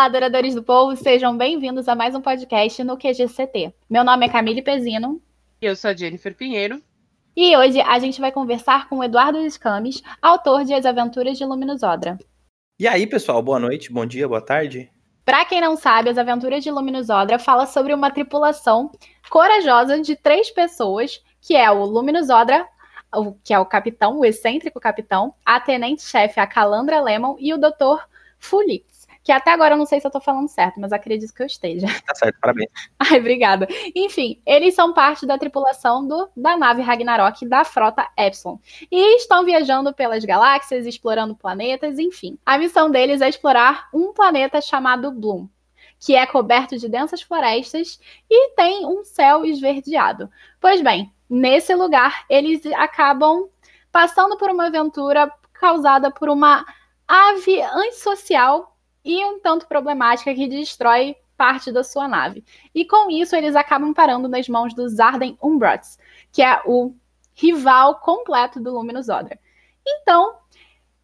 Olá, adoradores do povo, sejam bem-vindos a mais um podcast no QGCT. Meu nome é Camille Pezino. E eu sou a Jennifer Pinheiro. E hoje a gente vai conversar com o Eduardo Escames, autor de As Aventuras de Luminous Odra. E aí, pessoal, boa noite, bom dia, boa tarde. Para quem não sabe, As Aventuras de Luminous Odra fala sobre uma tripulação corajosa de três pessoas, que é o Luminous Odra, que é o capitão, o excêntrico capitão, a tenente-chefe, a Calandra Lemon e o Dr. Fulix que até agora eu não sei se eu tô falando certo, mas acredito que eu esteja. Tá certo, parabéns. Ai, obrigada. Enfim, eles são parte da tripulação do, da nave Ragnarok da frota Epsilon. E estão viajando pelas galáxias, explorando planetas, enfim. A missão deles é explorar um planeta chamado Bloom, que é coberto de densas florestas e tem um céu esverdeado. Pois bem, nesse lugar eles acabam passando por uma aventura causada por uma ave antissocial e um tanto problemática que destrói parte da sua nave. E com isso, eles acabam parando nas mãos dos Arden Umbrots, que é o rival completo do Luminous Odra. Então,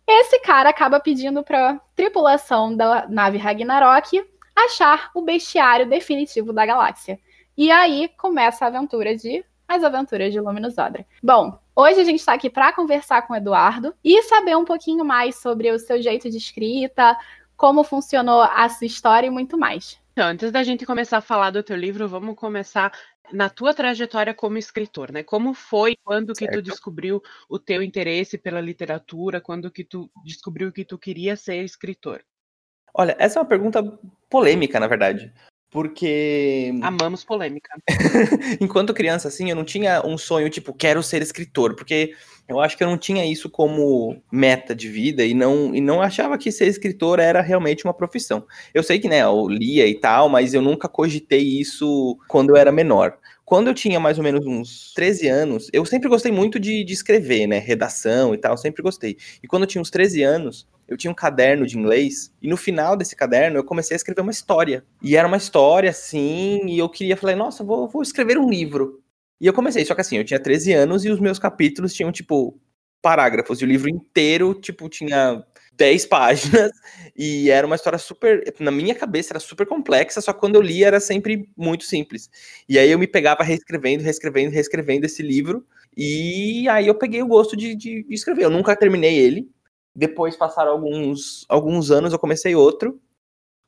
esse cara acaba pedindo para tripulação da nave Ragnarok achar o bestiário definitivo da galáxia. E aí começa a aventura de as aventuras de Luminous Odra. Bom, hoje a gente está aqui para conversar com o Eduardo e saber um pouquinho mais sobre o seu jeito de escrita, como funcionou a sua história e muito mais. Então, antes da gente começar a falar do teu livro, vamos começar na tua trajetória como escritor, né? Como foi, quando certo. que tu descobriu o teu interesse pela literatura, quando que tu descobriu que tu queria ser escritor? Olha, essa é uma pergunta polêmica, na verdade, porque. Amamos polêmica. Enquanto criança, assim, eu não tinha um sonho tipo, quero ser escritor, porque eu acho que eu não tinha isso como meta de vida e não, e não achava que ser escritor era realmente uma profissão. Eu sei que, né, eu lia e tal, mas eu nunca cogitei isso quando eu era menor. Quando eu tinha mais ou menos uns 13 anos, eu sempre gostei muito de, de escrever, né, redação e tal, sempre gostei. E quando eu tinha uns 13 anos, eu tinha um caderno de inglês, e no final desse caderno eu comecei a escrever uma história. E era uma história assim, e eu queria, falei, nossa, vou, vou escrever um livro. E eu comecei, só que assim, eu tinha 13 anos e os meus capítulos tinham, tipo, parágrafos, e o livro inteiro, tipo, tinha 10 páginas, e era uma história super, na minha cabeça era super complexa, só que quando eu li era sempre muito simples. E aí eu me pegava reescrevendo, reescrevendo, reescrevendo esse livro, e aí eu peguei o gosto de, de, escrever. Eu nunca terminei ele, depois passaram alguns, alguns anos, eu comecei outro,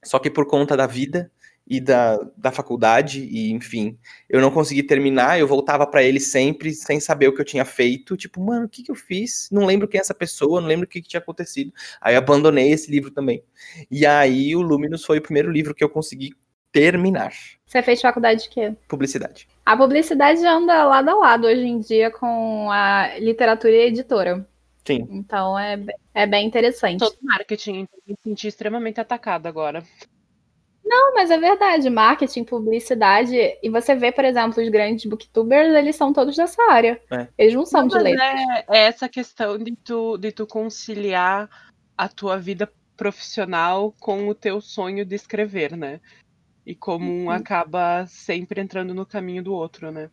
só que por conta da vida e da, da faculdade, e enfim, eu não consegui terminar, eu voltava para ele sempre sem saber o que eu tinha feito, tipo, mano, o que, que eu fiz? Não lembro quem é essa pessoa, não lembro o que, que tinha acontecido. Aí eu abandonei esse livro também. E aí o Luminous foi o primeiro livro que eu consegui terminar. Você fez faculdade de quê? Publicidade. A publicidade anda lado a lado hoje em dia com a literatura e a editora. Sim. Então é, é bem interessante. Todo marketing, então, me senti extremamente atacado agora. Não, mas é verdade. Marketing, publicidade. E você vê, por exemplo, os grandes booktubers, eles são todos dessa área. É. Eles não são não, de letras. É, é, essa questão de tu, de tu conciliar a tua vida profissional com o teu sonho de escrever, né? E como um uhum. acaba sempre entrando no caminho do outro, né?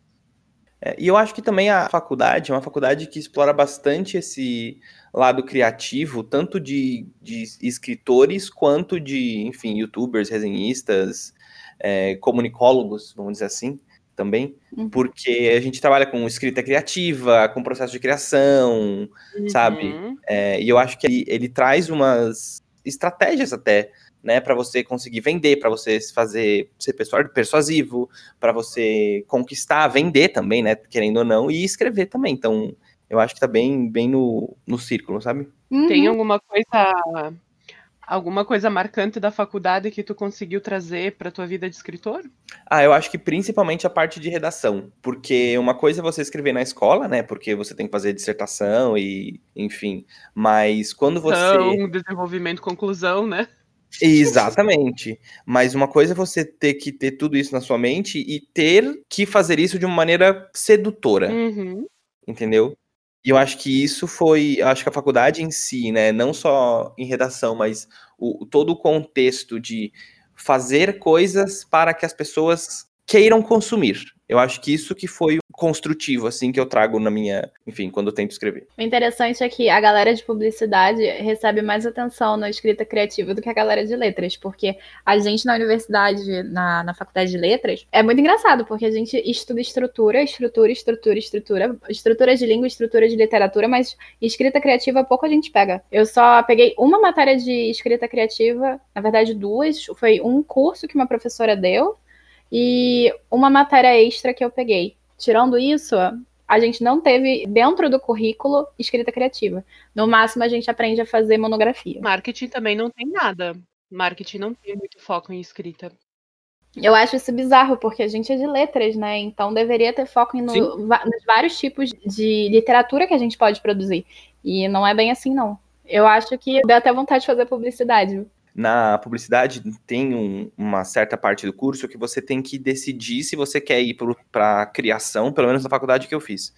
É, e eu acho que também a faculdade é uma faculdade que explora bastante esse lado criativo, tanto de, de escritores quanto de, enfim, youtubers, resenhistas, é, comunicólogos, vamos dizer assim, também, uhum. porque a gente trabalha com escrita criativa, com processo de criação, uhum. sabe? É, e eu acho que ele, ele traz umas estratégias até né, para você conseguir vender, para você fazer ser persuasivo, para você conquistar, vender também, né, querendo ou não, e escrever também. Então, eu acho que tá bem, bem no, no círculo, sabe? Uhum. Tem alguma coisa alguma coisa marcante da faculdade que tu conseguiu trazer para tua vida de escritor? Ah, eu acho que principalmente a parte de redação, porque uma coisa é você escrever na escola, né? Porque você tem que fazer dissertação e, enfim, mas quando você então, desenvolvimento, conclusão, né? Exatamente. Mas uma coisa é você ter que ter tudo isso na sua mente e ter que fazer isso de uma maneira sedutora. Uhum. Entendeu? E eu acho que isso foi. Eu acho que a faculdade em si, né? Não só em redação, mas o, todo o contexto de fazer coisas para que as pessoas queiram consumir. Eu acho que isso que foi construtivo, assim, que eu trago na minha, enfim, quando eu tento escrever. O interessante é que a galera de publicidade recebe mais atenção na escrita criativa do que a galera de letras, porque a gente na universidade, na, na faculdade de letras, é muito engraçado, porque a gente estuda estrutura, estrutura, estrutura, estrutura, estrutura de língua, estrutura de literatura, mas escrita criativa pouco a gente pega. Eu só peguei uma matéria de escrita criativa, na verdade duas, foi um curso que uma professora deu e uma matéria extra que eu peguei. Tirando isso, a gente não teve dentro do currículo escrita criativa. No máximo, a gente aprende a fazer monografia. Marketing também não tem nada. Marketing não tem muito foco em escrita. Eu acho isso bizarro, porque a gente é de letras, né? Então deveria ter foco no, nos vários tipos de literatura que a gente pode produzir. E não é bem assim, não. Eu acho que dá até vontade de fazer publicidade. Na publicidade, tem um, uma certa parte do curso que você tem que decidir se você quer ir para criação, pelo menos na faculdade que eu fiz.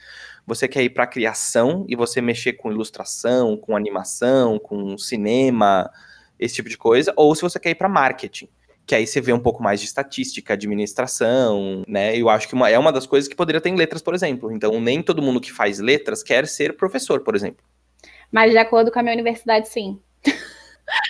Você quer ir para criação e você mexer com ilustração, com animação, com cinema, esse tipo de coisa, ou se você quer ir para marketing que aí você vê um pouco mais de estatística, administração, né? Eu acho que uma, é uma das coisas que poderia ter em letras, por exemplo. Então, nem todo mundo que faz letras quer ser professor, por exemplo. Mas de acordo com a minha universidade, sim.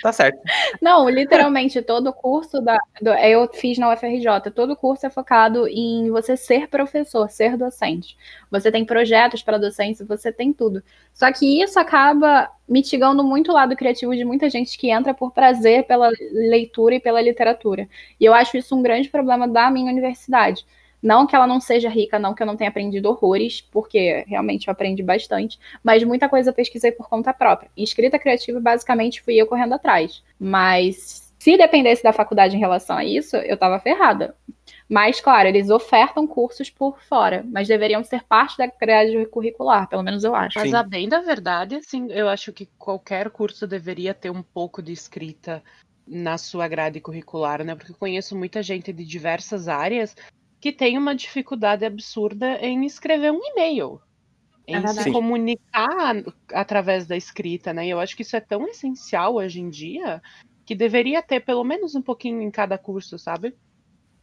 Tá certo. Não, literalmente, todo curso da. Do, eu fiz na UFRJ, todo curso é focado em você ser professor, ser docente. Você tem projetos para docência, você tem tudo. Só que isso acaba mitigando muito o lado criativo de muita gente que entra por prazer pela leitura e pela literatura. E eu acho isso um grande problema da minha universidade. Não que ela não seja rica, não que eu não tenha aprendido horrores, porque realmente eu aprendi bastante, mas muita coisa eu pesquisei por conta própria. E escrita criativa, basicamente, fui eu correndo atrás. Mas se dependesse da faculdade em relação a isso, eu tava ferrada. Mas, claro, eles ofertam cursos por fora, mas deveriam ser parte da grade curricular, pelo menos eu acho. Mas a bem da verdade, assim, eu acho que qualquer curso deveria ter um pouco de escrita na sua grade curricular, né? Porque eu conheço muita gente de diversas áreas que tem uma dificuldade absurda em escrever um e-mail. Em é se comunicar através da escrita, né? E eu acho que isso é tão essencial hoje em dia que deveria ter pelo menos um pouquinho em cada curso, sabe?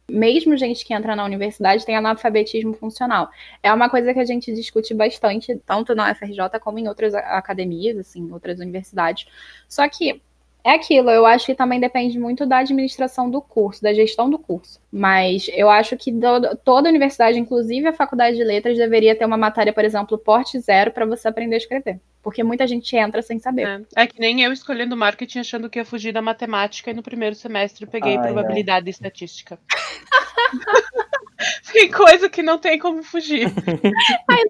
Mesmo gente que entra na universidade tem analfabetismo funcional. É uma coisa que a gente discute bastante, tanto na UFRJ como em outras academias, assim, outras universidades. Só que é aquilo, eu acho que também depende muito da administração do curso, da gestão do curso. Mas eu acho que do, toda universidade, inclusive a faculdade de letras, deveria ter uma matéria, por exemplo, porte zero, para você aprender a escrever. Porque muita gente entra sem saber. É, é, que nem eu escolhendo marketing achando que ia fugir da matemática e no primeiro semestre peguei Ai, probabilidade e estatística. Tem coisa que não tem como fugir. Ai,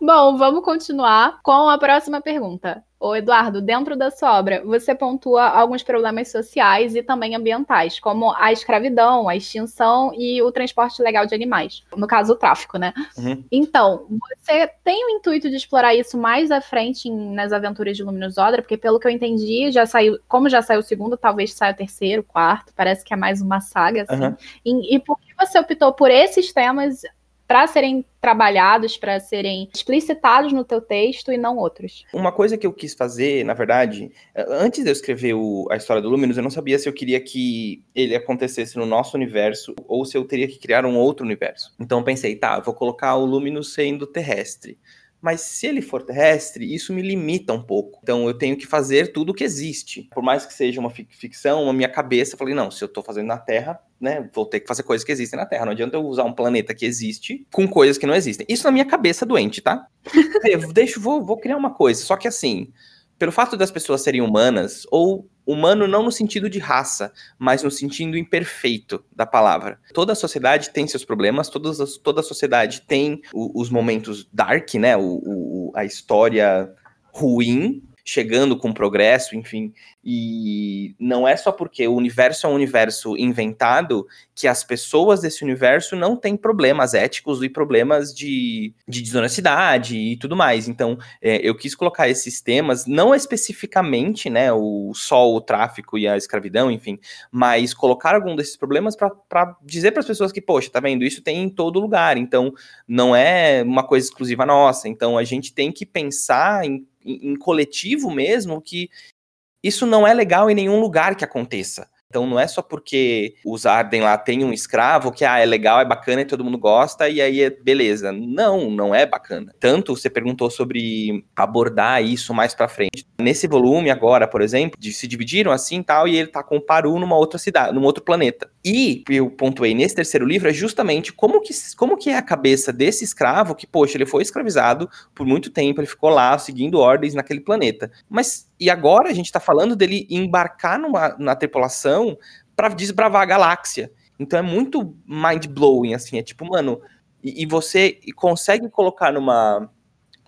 Bom, vamos continuar com a próxima pergunta. Ô Eduardo, dentro da sua obra, você pontua alguns problemas sociais e também ambientais, como a escravidão, a extinção e o transporte legal de animais. No caso, o tráfico, né? Uhum. Então, você tem o intuito de explorar isso mais à frente em, nas aventuras de Luminous Odra? Porque, pelo que eu entendi, já saiu, como já saiu o segundo, talvez saia o terceiro, quarto, parece que é mais uma saga, assim. Uhum. E, e por que você optou por esses temas para serem trabalhados, para serem explicitados no teu texto e não outros. Uma coisa que eu quis fazer, na verdade, antes de eu escrever o, a história do Luminous, eu não sabia se eu queria que ele acontecesse no nosso universo ou se eu teria que criar um outro universo. Então eu pensei, tá, eu vou colocar o Luminous sendo terrestre. Mas se ele for terrestre, isso me limita um pouco. Então eu tenho que fazer tudo o que existe. Por mais que seja uma ficção, a minha cabeça, eu falei, não, se eu estou fazendo na Terra, né, vou ter que fazer coisas que existem na Terra. Não adianta eu usar um planeta que existe com coisas que não existem. Isso na minha cabeça doente, tá? Deixa, vou, vou criar uma coisa. Só que assim, pelo fato das pessoas serem humanas, ou humano não no sentido de raça, mas no sentido imperfeito da palavra. Toda a sociedade tem seus problemas, todas toda a sociedade tem o, os momentos dark, né? O, o, a história ruim, chegando com progresso, enfim. E não é só porque o universo é um universo inventado que as pessoas desse universo não têm problemas éticos e problemas de, de desonestidade e tudo mais. Então, é, eu quis colocar esses temas, não especificamente, né, o só o tráfico e a escravidão, enfim, mas colocar algum desses problemas para dizer para as pessoas que, poxa, tá vendo, isso tem em todo lugar. Então, não é uma coisa exclusiva nossa. Então, a gente tem que pensar em em coletivo mesmo, que isso não é legal em nenhum lugar que aconteça. Então não é só porque os Arden lá têm um escravo que ah, é legal, é bacana e todo mundo gosta e aí é beleza. Não, não é bacana. Tanto você perguntou sobre abordar isso mais para frente. Nesse volume agora, por exemplo, de, se dividiram assim tal e ele tá com o Paru numa outra cidade, num outro planeta. E eu pontuei nesse terceiro livro é justamente como que, como que é a cabeça desse escravo que, poxa, ele foi escravizado por muito tempo, ele ficou lá seguindo ordens naquele planeta. Mas e agora a gente tá falando dele embarcar numa, na tripulação para desbravar a galáxia. Então é muito mind-blowing, assim. É tipo, mano, e, e você consegue colocar numa,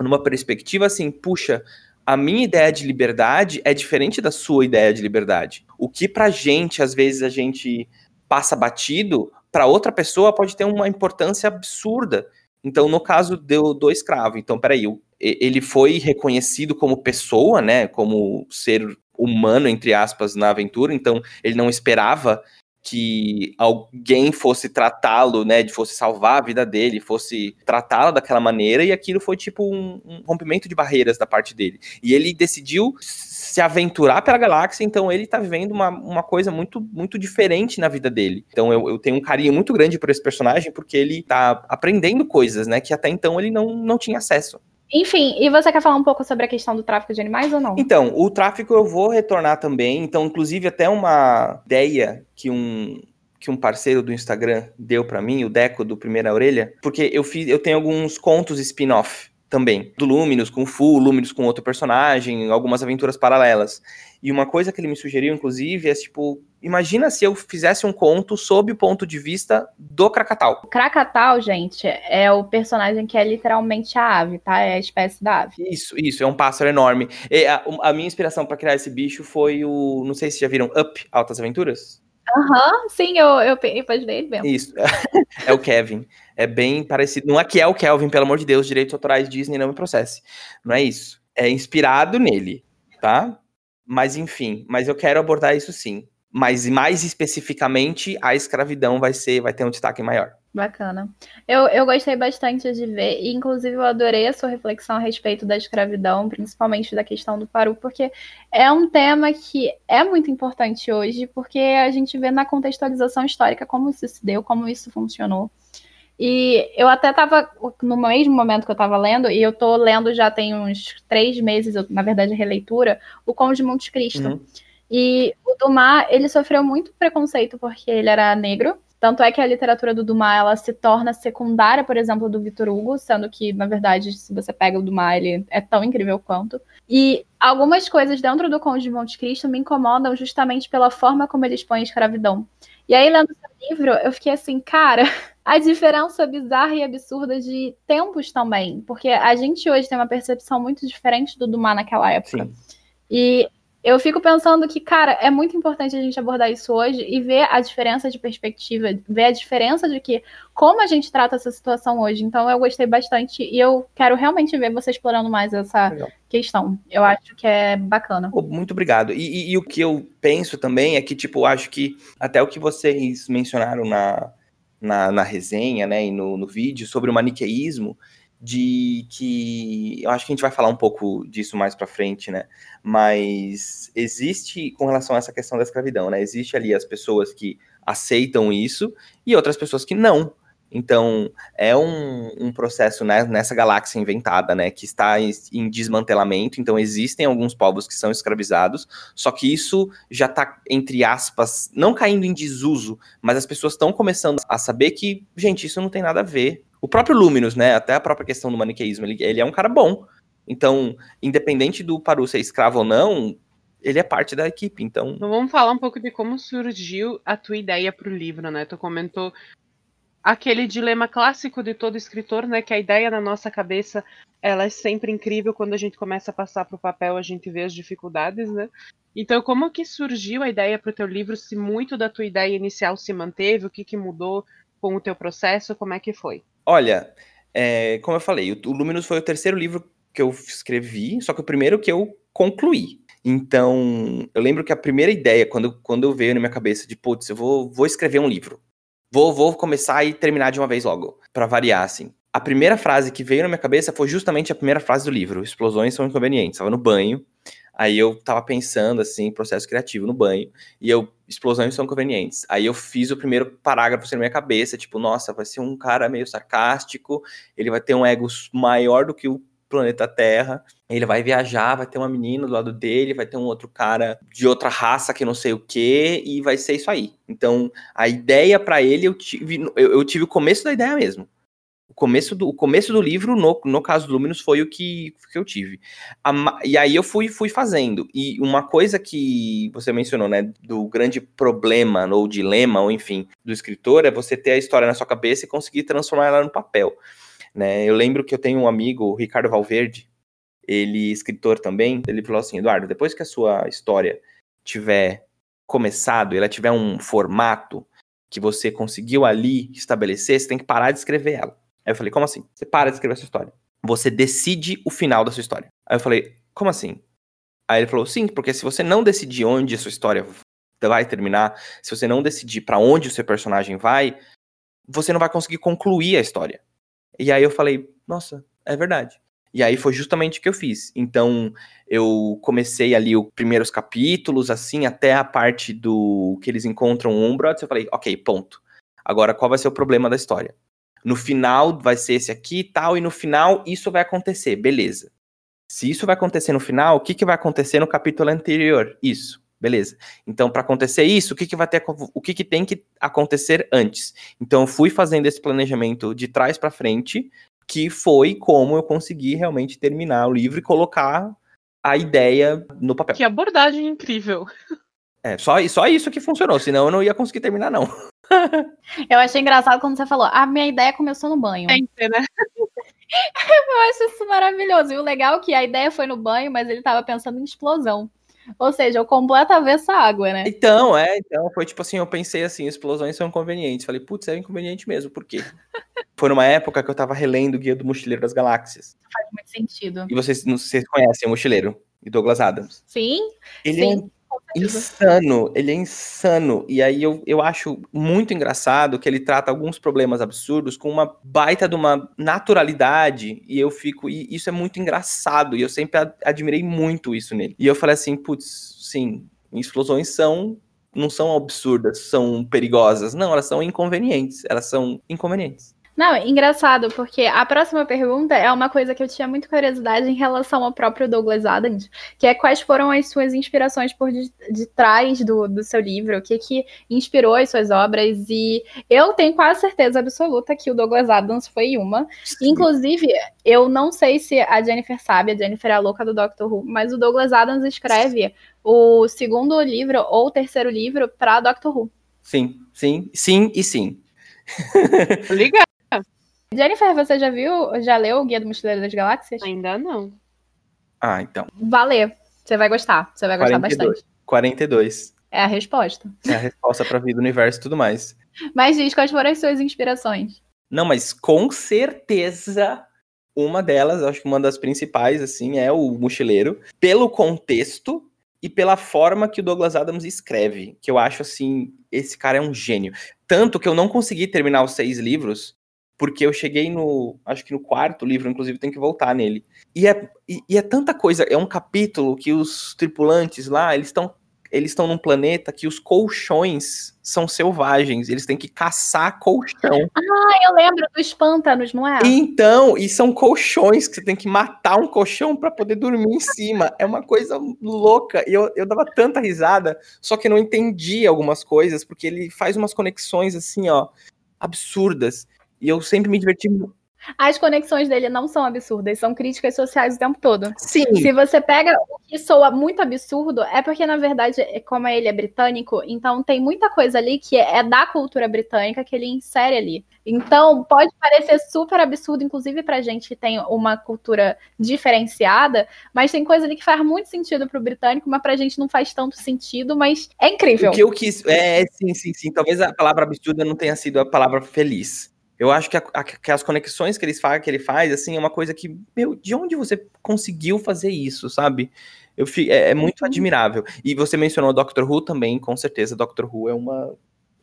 numa perspectiva assim, puxa, a minha ideia de liberdade é diferente da sua ideia de liberdade. O que pra gente, às vezes, a gente passa batido, para outra pessoa pode ter uma importância absurda. Então, no caso do, do escravo, então, peraí, ele foi reconhecido como pessoa, né, como ser humano, entre aspas, na aventura, então ele não esperava que alguém fosse tratá-lo, né, de fosse salvar a vida dele, fosse tratá-lo daquela maneira, e aquilo foi tipo um, um, rompimento de barreiras da parte dele. E ele decidiu se aventurar pela galáxia, então ele tá vivendo uma, uma coisa muito, muito diferente na vida dele. Então eu, eu tenho um carinho muito grande por esse personagem, porque ele tá aprendendo coisas, né, que até então ele não, não tinha acesso. Enfim, e você quer falar um pouco sobre a questão do tráfico de animais ou não? Então, o tráfico eu vou retornar também. Então, inclusive, até uma ideia que um, que um parceiro do Instagram deu para mim, o Deco do Primeira Orelha, porque eu fiz, eu tenho alguns contos spin-off também, do Luminous com o Fu, Luminous com outro personagem, algumas aventuras paralelas. E uma coisa que ele me sugeriu, inclusive, é tipo, imagina se eu fizesse um conto sob o ponto de vista do Krakatau. O Krakatau, gente, é o personagem que é literalmente a ave, tá? É a espécie da ave. Isso, isso, é um pássaro enorme. A, a, minha inspiração para criar esse bicho foi o, não sei se já viram Up, Altas Aventuras. Aham, uhum, sim, eu, eu imaginei ele mesmo. Isso, é o Kevin. É bem parecido. Não é que é o Kelvin, pelo amor de Deus, direitos autorais Disney não me processe. Não é isso. É inspirado nele, tá? Mas enfim, mas eu quero abordar isso sim. Mas mais especificamente, a escravidão vai ser, vai ter um destaque maior. Bacana. Eu, eu gostei bastante de ver, e inclusive eu adorei a sua reflexão a respeito da escravidão, principalmente da questão do Paru, porque é um tema que é muito importante hoje, porque a gente vê na contextualização histórica como isso se deu, como isso funcionou. E eu até estava, no mesmo momento que eu estava lendo, e eu estou lendo já tem uns três meses, na verdade, releitura, o Conde de Monte Cristo. Uhum. E o Dumas, ele sofreu muito preconceito porque ele era negro. Tanto é que a literatura do Dumas, ela se torna secundária, por exemplo, do Victor Hugo, sendo que, na verdade, se você pega o Dumas, ele é tão incrível quanto. E algumas coisas dentro do Conde de Monte Cristo me incomodam justamente pela forma como ele expõe a escravidão. E aí, lendo esse livro, eu fiquei assim, cara, a diferença bizarra e absurda de tempos também. Porque a gente hoje tem uma percepção muito diferente do Dumas naquela época. Sim. E eu fico pensando que, cara, é muito importante a gente abordar isso hoje e ver a diferença de perspectiva, ver a diferença de que como a gente trata essa situação hoje. Então eu gostei bastante e eu quero realmente ver você explorando mais essa Legal. questão. Eu acho que é bacana. muito obrigado. E, e, e, o que eu penso também é que, tipo, acho que até o que vocês mencionaram na, na, na resenha, né, e no, no vídeo sobre o maniqueísmo, de que eu acho que a gente vai falar um pouco disso mais para frente, né? Mas existe com relação a essa questão da escravidão, né? Existe ali as pessoas que aceitam isso e outras pessoas que não. Então, é um, um processo né, nessa galáxia inventada, né, que está em, em, desmantelamento. Então, existem alguns povos que são escravizados, só que isso já está, entre aspas, não caindo em desuso, mas as pessoas estão começando a saber que, gente, isso não tem nada a ver. O próprio Luminous, né? Até a própria questão do maniqueísmo, ele, ele é um cara bom. Então, independente do Paru ser escravo ou não, ele é parte da equipe, então... então... Vamos falar um pouco de como surgiu a tua ideia para o livro, né? Tu comentou aquele dilema clássico de todo escritor, né? Que a ideia na nossa cabeça, ela é sempre incrível. Quando a gente começa a passar para o papel, a gente vê as dificuldades, né? Então, como que surgiu a ideia para o teu livro? Se muito da tua ideia inicial se manteve, o que, que mudou com o teu processo? Como é que foi? Olha, é, como eu falei, o, Luminous foi o terceiro livro que eu escrevi, só que o primeiro que eu concluí. Então, eu lembro que a primeira ideia, quando, quando eu veio na minha cabeça de, putz, eu vou, vou escrever um livro. Vou, vou começar e terminar de uma vez logo, para variar, assim. A primeira frase que veio na minha cabeça foi justamente a primeira frase do livro: Explosões são inconvenientes. Estava no banho, Aí eu tava pensando, assim, processo criativo no banho, e eu, explosões são convenientes. Aí eu fiz o primeiro parágrafo assim, na minha cabeça, tipo, nossa, vai ser um cara meio sarcástico, ele vai ter um ego maior do que o planeta Terra, ele vai viajar, vai ter uma menina do lado dele, vai ter um outro cara de outra raça que não sei o que, e vai ser isso aí. Então, a ideia para ele, eu tive, eu, eu tive o começo da ideia mesmo começo do, o começo do livro, no, no caso do Luminous, foi o que, que eu tive. A, e aí eu fui, fui fazendo. E uma coisa que você mencionou, né, do grande problema, ou dilema, ou enfim, do escritor, é você ter a história na sua cabeça e conseguir transformar ela no papel. Né? Eu lembro que eu tenho um amigo, o Ricardo Valverde, ele, escritor também, ele falou assim, Eduardo, depois que a sua história tiver começado, ela tiver um formato que você conseguiu ali estabelecer, você tem que parar de escrever ela. Aí eu falei, como assim? Você para de escrever a sua história. Você decide o final da sua história. Aí eu falei, como assim? Aí ele falou, sim, porque se você não decidir onde a sua história vai terminar, se você não decidir para onde o seu personagem vai, você não vai conseguir concluir a história. E aí eu falei, nossa, é verdade. E aí foi justamente o que eu fiz. Então, eu comecei ali os primeiros capítulos, assim, até a parte do que eles encontram o Umbrods, eu falei, ok, ponto. Agora, qual vai ser o problema da história? No final vai ser esse aqui e tal, e no final isso vai acontecer, beleza. Se isso vai acontecer no final, o que, que vai acontecer no capítulo anterior? Isso, beleza. Então, para acontecer isso, o que, que vai ter, o que, que tem que acontecer antes? Então, eu fui fazendo esse planejamento de trás para frente, que foi como eu consegui realmente terminar o livro e colocar a ideia no papel. Que abordagem incrível. É, só, só isso que funcionou, senão eu não ia conseguir terminar, não. eu achei engraçado quando você falou, a minha ideia começou no banho. Sempre, né? eu acho isso maravilhoso. E o legal é que a ideia foi no banho, mas ele tava pensando em explosão. Ou seja, o completo avesso à água, né? Então, é, então foi tipo assim, eu pensei assim, explosões são inconvenientes. Falei, putz, é inconveniente mesmo, por quê? foi numa época que eu tava relendo o Guia do Mochileiro das Galáxias. Faz muito sentido. E vocês, vocês conhecem o Mochileiro? E Douglas Adams. Sim. Ele sim. Insano, ele é insano. E aí eu, eu acho muito engraçado que ele trata alguns problemas absurdos com uma baita de uma naturalidade. E eu fico. E isso é muito engraçado. E eu sempre admirei muito isso nele. E eu falei assim, putz, sim, explosões são. Não são absurdas, são perigosas. Não, elas são inconvenientes. Elas são inconvenientes. Não, engraçado, porque a próxima pergunta é uma coisa que eu tinha muita curiosidade em relação ao próprio Douglas Adams, que é quais foram as suas inspirações por de, de trás do, do seu livro, o que que inspirou as suas obras, e eu tenho quase certeza absoluta que o Douglas Adams foi uma. Sim. Inclusive, eu não sei se a Jennifer sabe, a Jennifer é a louca do Doctor Who, mas o Douglas Adams escreve o segundo livro ou o terceiro livro para Doctor Who. Sim, sim, sim e sim. Legal. Jennifer, você já viu, já leu o Guia do Mochileiro das Galáxias? Ainda não. Ah, então. Valeu. Você vai gostar. Você vai gostar 42. bastante. 42. É a resposta. É a resposta pra vida, universo e tudo mais. Mas diz quais foram as suas inspirações. Não, mas com certeza uma delas, acho que uma das principais, assim, é o Mochileiro. Pelo contexto e pela forma que o Douglas Adams escreve, que eu acho, assim, esse cara é um gênio. Tanto que eu não consegui terminar os seis livros, porque eu cheguei no, acho que no quarto livro, inclusive tem que voltar nele. E é, e, e é tanta coisa, é um capítulo que os tripulantes lá, eles estão eles estão num planeta que os colchões são selvagens, eles têm que caçar colchão. Ah, eu lembro dos pântanos, não é? Então, e são colchões que você tem que matar um colchão para poder dormir em cima. É uma coisa louca. E eu, eu dava tanta risada, só que não entendi algumas coisas, porque ele faz umas conexões assim, ó, absurdas. E eu sempre me diverti muito. As conexões dele não são absurdas, são críticas sociais o tempo todo. Sim. Se você pega o que soa muito absurdo, é porque, na verdade, como ele é britânico, então tem muita coisa ali que é da cultura britânica que ele insere ali. Então, pode parecer super absurdo, inclusive pra gente que tem uma cultura diferenciada, mas tem coisa ali que faz muito sentido pro britânico, mas pra gente não faz tanto sentido, mas é incrível. O que eu quis. É, sim, sim, sim. Talvez a palavra absurda não tenha sido a palavra feliz. Eu acho que, a, a, que, as conexões que, eles que ele faz, assim, é uma coisa que, meu, de onde você conseguiu fazer isso, sabe? Eu, é, é muito uhum. admirável. E você mencionou Doctor Who também, com certeza, Doctor Who é uma,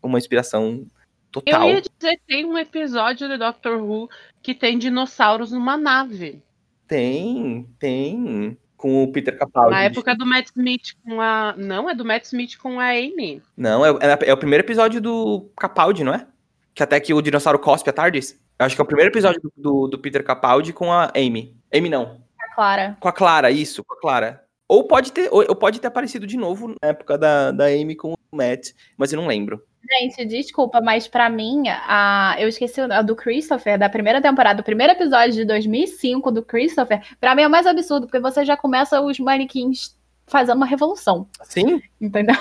uma inspiração total. Eu ia dizer, tem um episódio de Doctor Who que tem dinossauros numa nave. Tem, tem. com o Peter Capaldi. Na época do Matt Smith com a. Não, é do Matt Smith com a Amy. Não, é, é, é o primeiro episódio do Capaldi, não é? Que até que o dinossauro cospe à tardes. Eu acho que é o primeiro episódio do, do, do Peter Capaldi com a Amy. Amy não. A Clara. Com a Clara, isso, com a Clara. Ou pode ter, ou, ou pode ter aparecido de novo na época da, da Amy com o Matt, mas eu não lembro. Gente, desculpa, mas pra mim, a, eu esqueci a do Christopher, da primeira temporada, o primeiro episódio de 2005 do Christopher, pra mim é o mais absurdo, porque você já começa os manequins fazendo uma revolução. Sim? Entendeu?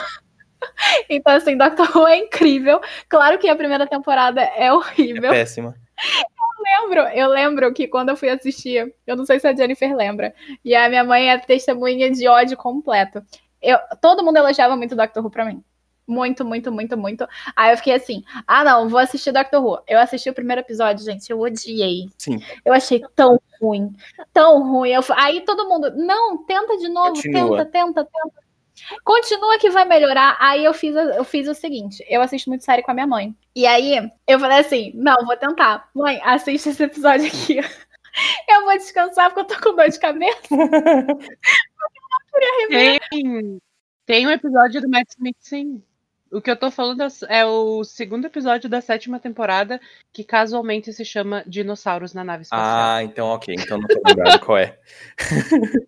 Então, assim, Doctor Who é incrível. Claro que a primeira temporada é horrível. É péssima. Eu lembro, eu lembro que quando eu fui assistir, eu não sei se a Jennifer lembra, e a minha mãe é testemunha de ódio completo. Eu, todo mundo elogiava muito Doctor Who pra mim. Muito, muito, muito, muito. Aí eu fiquei assim: ah, não, vou assistir Doctor Who. Eu assisti o primeiro episódio, gente, eu odiei. Sim. Eu achei tão ruim, tão ruim. Eu, aí todo mundo, não, tenta de novo, Continua. tenta, tenta, tenta. Continua que vai melhorar. Aí eu fiz, eu fiz o seguinte: eu assisto muito série com a minha mãe. E aí eu falei assim: não, vou tentar. Mãe, assiste esse episódio aqui. Eu vou descansar porque eu tô com dor de cabeça. Tem, tem um episódio do Matt Smith, sim. O que eu tô falando é o segundo episódio da sétima temporada, que casualmente se chama Dinossauros na Nave Espacial. Ah, então ok, então não tô lembrado qual é.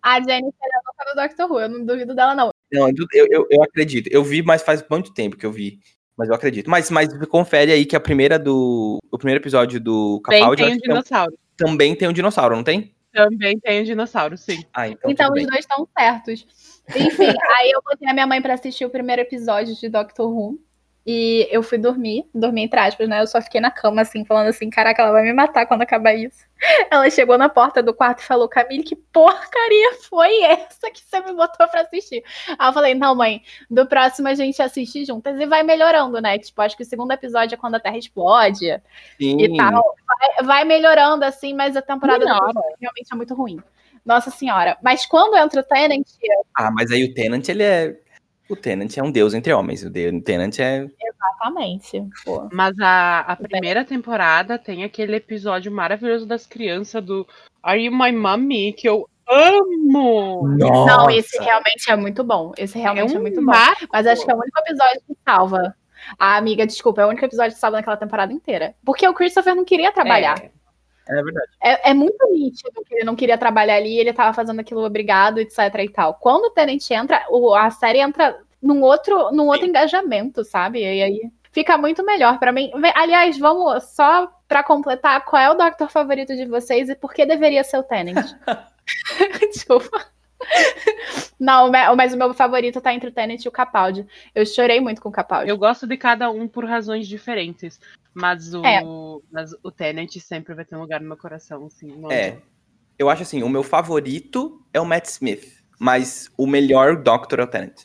A Jennifer é louca do Doctor Who, eu não duvido dela, não. Não, eu, eu, eu acredito. Eu vi, mas faz muito tempo que eu vi. Mas eu acredito. Mas, mas confere aí que a primeira do. O primeiro episódio do Capaldi tem um dinossauro. também tem um dinossauro, não tem? Também tem um dinossauro, sim. Ah, então. Então os bem. dois estão certos. Enfim, aí eu botei a minha mãe pra assistir o primeiro episódio de Doctor Who. E eu fui dormir, dormi entre aspas, né? Eu só fiquei na cama, assim, falando assim: caraca, ela vai me matar quando acabar isso. Ela chegou na porta do quarto e falou: Camille, que porcaria foi essa que você me botou pra assistir? Aí eu falei: não, mãe, do próximo a gente assiste juntas e vai melhorando, né? Tipo, acho que o segundo episódio é quando a Terra explode Sim. e tal. Vai, vai melhorando, assim, mas a temporada realmente é muito ruim. Nossa senhora. Mas quando entra o Tenant, Ah, mas aí o Tenant, ele é. O Tenant é um deus entre homens. O Tenant é. exatamente. Pô. Mas a, a primeira temporada tem aquele episódio maravilhoso das crianças do Are You My Mommy? Que eu amo! Não, esse realmente é muito bom. Esse realmente é, um muito bom. marco. Mas acho que é o único episódio que salva. A amiga, desculpa, é o único episódio que salva naquela temporada inteira. Porque o Christopher não queria trabalhar. É. É verdade. É, é muito nítido que ele não queria trabalhar ali, ele tava fazendo aquilo obrigado, etc e tal. Quando o Tenant entra, o- a série entra num outro, num outro engajamento, sabe? E aí fica muito melhor pra mim. Aliás, vamos só pra completar, qual é o Doctor favorito de vocês e por que deveria ser o Tenant? Desculpa. Não, mas o meu favorito tá entre o Tenant e o Capaldi. Eu chorei muito com o Capaldi. Eu gosto de cada um por razões diferentes. Mas o, É. mas o Tenet sempre vai ter um lugar no meu coração, assim. É. Eu acho assim, o meu favorito é o Matt Smith. Mas o melhor Doctor é o Tenant.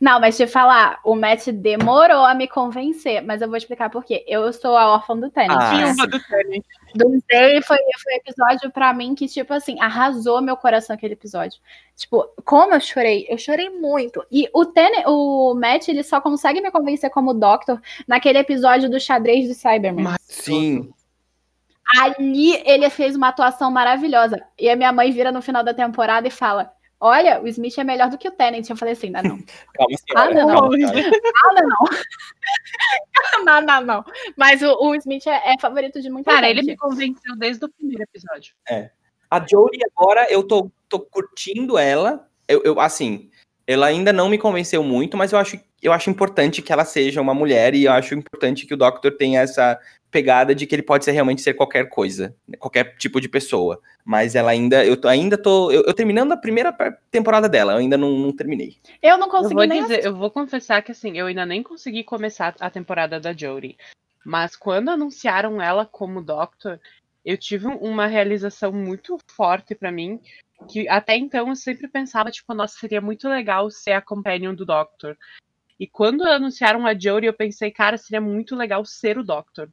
Não, mas te falar, o Matt demorou a me convencer, mas eu vou explicar por quê. Eu sou a órfã do Tenant. Ah, né? Viúva do Tenet. Doomsday foi, foi um episódio pra mim que, tipo assim, arrasou meu coração aquele episódio. Tipo, como eu chorei? Eu chorei muito. E o, Ten o Matt, ele só consegue me convencer como Doctor naquele episódio do xadrez do Cyberman. Mas- Sim. Ali ele fez uma atuação maravilhosa. E a minha mãe vira no final da temporada e fala: Olha, o Smith é melhor do que o Tenant. Eu falei assim: não, não. Calma, senhora. Ah, não. calma. Ah, não, não. não, não, não. Mas o, o Smith é, é favorito de muita Cara, gente. ele me convenceu desde o primeiro episódio. A Jodie agora, eu tô, tô curtindo ela. Eu, eu, assim, ela ainda não me convenceu muito, mas eu acho, eu acho importante que ela seja uma mulher e eu acho importante que o Doctor tenha essa pegada de que ele pode ser realmente ser qualquer coisa, qualquer tipo de pessoa. Mas ela ainda, eu tô, ainda tô, eu, eu terminando a primeira temporada dela, eu ainda não, não terminei. Eu não Eu consegui vou nem dizer, eu vou confessar que assim, eu ainda nem consegui começar a temporada da Jodie. Mas quando anunciaram ela como Doctor, eu tive um- uma realização muito forte pra mim, que até então eu sempre pensava, tipo, nossa, seria muito legal ser a companion do Doctor. E quando anunciaram a Jodie, eu pensei, cara, seria muito legal ser o Doctor.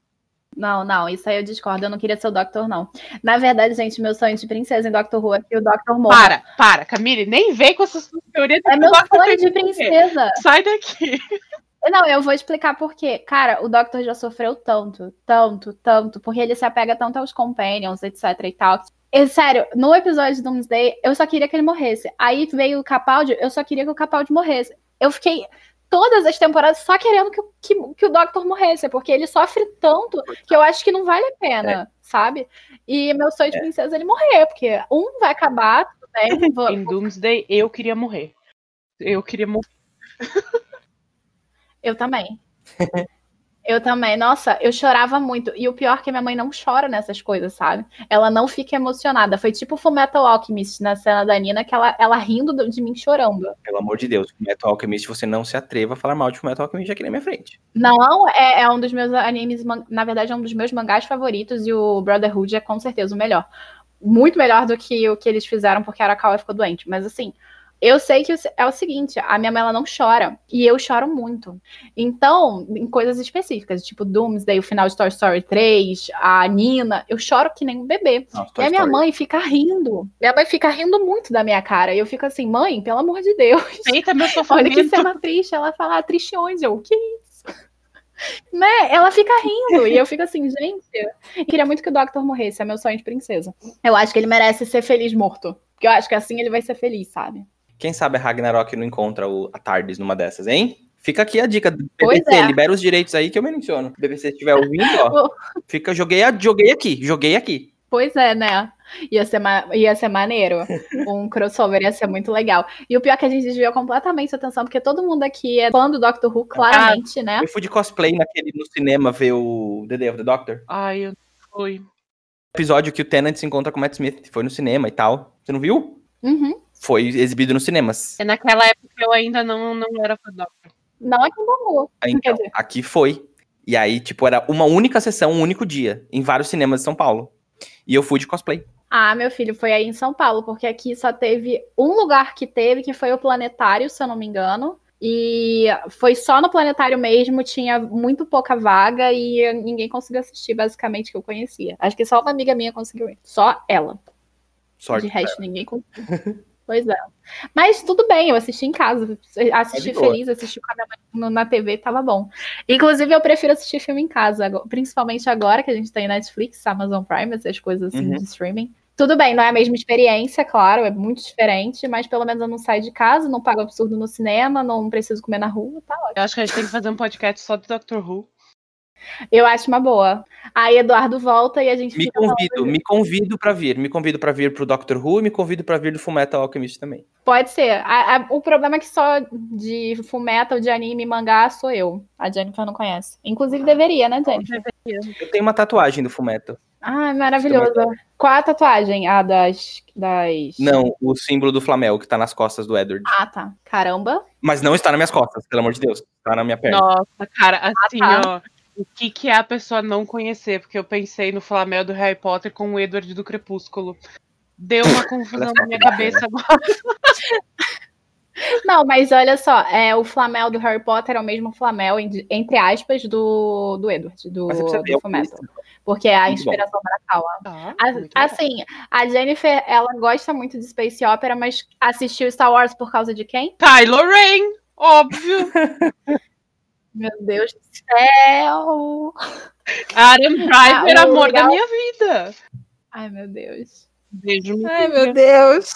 Não, não, isso aí eu discordo. Eu não queria ser o Doctor, não. Na verdade, gente, meu sonho de princesa em Doctor Who é que o Doctor morra. Para, para, Camille, nem vem com essas suas teorias É meu Doctor sonho de princesa. Sai daqui. Não, eu vou explicar por quê. Cara, o Doctor já sofreu tanto, tanto, tanto, porque ele se apega tanto aos companions, etc e tal. E, sério, no episódio de Doomsday, eu só queria que ele morresse. Aí veio o Capaldi, eu só queria que o Capaldi morresse. Eu fiquei todas as temporadas só querendo que, que, que o Doctor morresse, porque ele sofre tanto que eu acho que não vale a pena, é. sabe? E meu sonho de é. princesa é ele morrer, porque um vai acabar, tudo bem. Vou... em Doomsday, eu queria morrer. Eu queria morrer. Eu também. Eu também. Nossa, eu chorava muito. E o pior é que minha mãe não chora nessas coisas, sabe? Ela não fica emocionada. Foi tipo o Metal Alchemist na cena da Nina, que ela, ela rindo de mim chorando. Pelo amor de Deus, Metal Alchemist, você não se atreva a falar mal de Metal Alchemist aqui na minha frente. Não, é, é um dos meus animes, na verdade, é um dos meus mangás favoritos e o Brotherhood é com certeza o melhor. Muito melhor do que o que eles fizeram porque a Arakawa ficou doente. Mas assim, eu sei que é o seguinte, a minha mãe ela não chora, e eu choro muito. Então, em coisas específicas, tipo Doomsday, o final de Toy Story 3, a Nina, eu choro que nem um bebê. Nossa, e a minha Story. mãe fica rindo. Minha mãe fica rindo muito da minha cara. E eu fico assim, mãe, pelo amor de Deus. Eita, meu sofrimento. Olha que cena triste. Ela fala, ah, tristiões. Eu, o que isso? né? Ela fica rindo. e eu fico assim, gente, eu queria muito que o Doctor morresse. É meu sonho de princesa. Eu acho que ele merece ser feliz morto. Porque eu acho que assim ele vai ser feliz, sabe? Quem sabe a Ragnarok não encontra o, a Tardes numa dessas, hein? Fica aqui a dica do BBC, é. libera os direitos aí que eu menciono. O BBC estiver ouvindo, ó. fica, joguei, joguei aqui, joguei aqui. Pois é, né? Ia ser, ia ser maneiro. Um crossover ia ser muito legal. E o pior é que a gente desviou completamente a atenção, porque todo mundo aqui é fã do Doctor Who, claramente, ah, né? Eu fui de cosplay naquele, no cinema ver o The Day of the Doctor. Ai, eu fui. Episódio que o Tennant se encontra com o Matt Smith, foi no cinema e tal. Você não viu? Uhum foi exibido nos cinemas. É naquela época eu ainda não, não era fã Não aqui no então, Aqui foi. E aí, tipo, era uma única sessão, um único dia, em vários cinemas de São Paulo. E eu fui de cosplay. Ah, meu filho, foi aí em São Paulo, porque aqui só teve um lugar que teve, que foi o Planetário, se eu não me engano. E foi só no planetário mesmo, tinha muito pouca vaga e ninguém conseguiu assistir, basicamente, que eu conhecia. Acho que só uma amiga minha conseguiu ir. Só ela. Sorte. De resto, ninguém conseguiu. Pois é. Mas tudo bem, eu assisti em casa. Assisti feliz, assisti com a minha mãe na TV, tava bom. Inclusive, eu prefiro assistir filme em casa, principalmente agora que a gente tem Netflix, Amazon Prime, essas coisas assim uhum. de streaming. Tudo bem, não é a mesma experiência, claro, é muito diferente, mas pelo menos eu não saio de casa, não pago absurdo no cinema, não preciso comer na rua, tá ótimo. Eu acho que a gente tem que fazer um podcast só do Doctor Who. Eu acho uma boa. Aí Eduardo volta e a gente me convido, me convido para vir, me convido para vir pro Doctor Who e me convido para vir do Fullmetal Alchemist também. Pode ser. A, a, o problema é que só de Fullmetal, de anime e mangá sou eu. A Jennifer não conhece. Inclusive deveria, né, Jennifer? Eu tenho uma tatuagem do Fullmetal. Ah, maravilhoso. Qual a tatuagem? A das, das. Não, o símbolo do Flamel que tá nas costas do Edward. Ah, tá. Caramba. Mas não está nas minhas costas, pelo amor de Deus. Tá na minha perna. Nossa, cara, assim, ah, tá. ó o que, que é a pessoa não conhecer, porque eu pensei no Flamel do Harry Potter com o Edward do Crepúsculo. Deu uma confusão na minha cabeça agora. Não, mas olha só, é, o Flamel do Harry Potter é o mesmo Flamel, entre aspas, do, do Edward, do, do Fullmetal. Porque é a inspiração da Kawa. Ah, assim, a Jennifer, ela gosta muito de Space Opera, mas assistiu Star Wars por causa de quem? Kylo Ren, óbvio. Meu Deus do céu! Adam Driver, ah, amor legal. da minha vida. Ai, meu Deus. Beijo, Ai, meu Deus.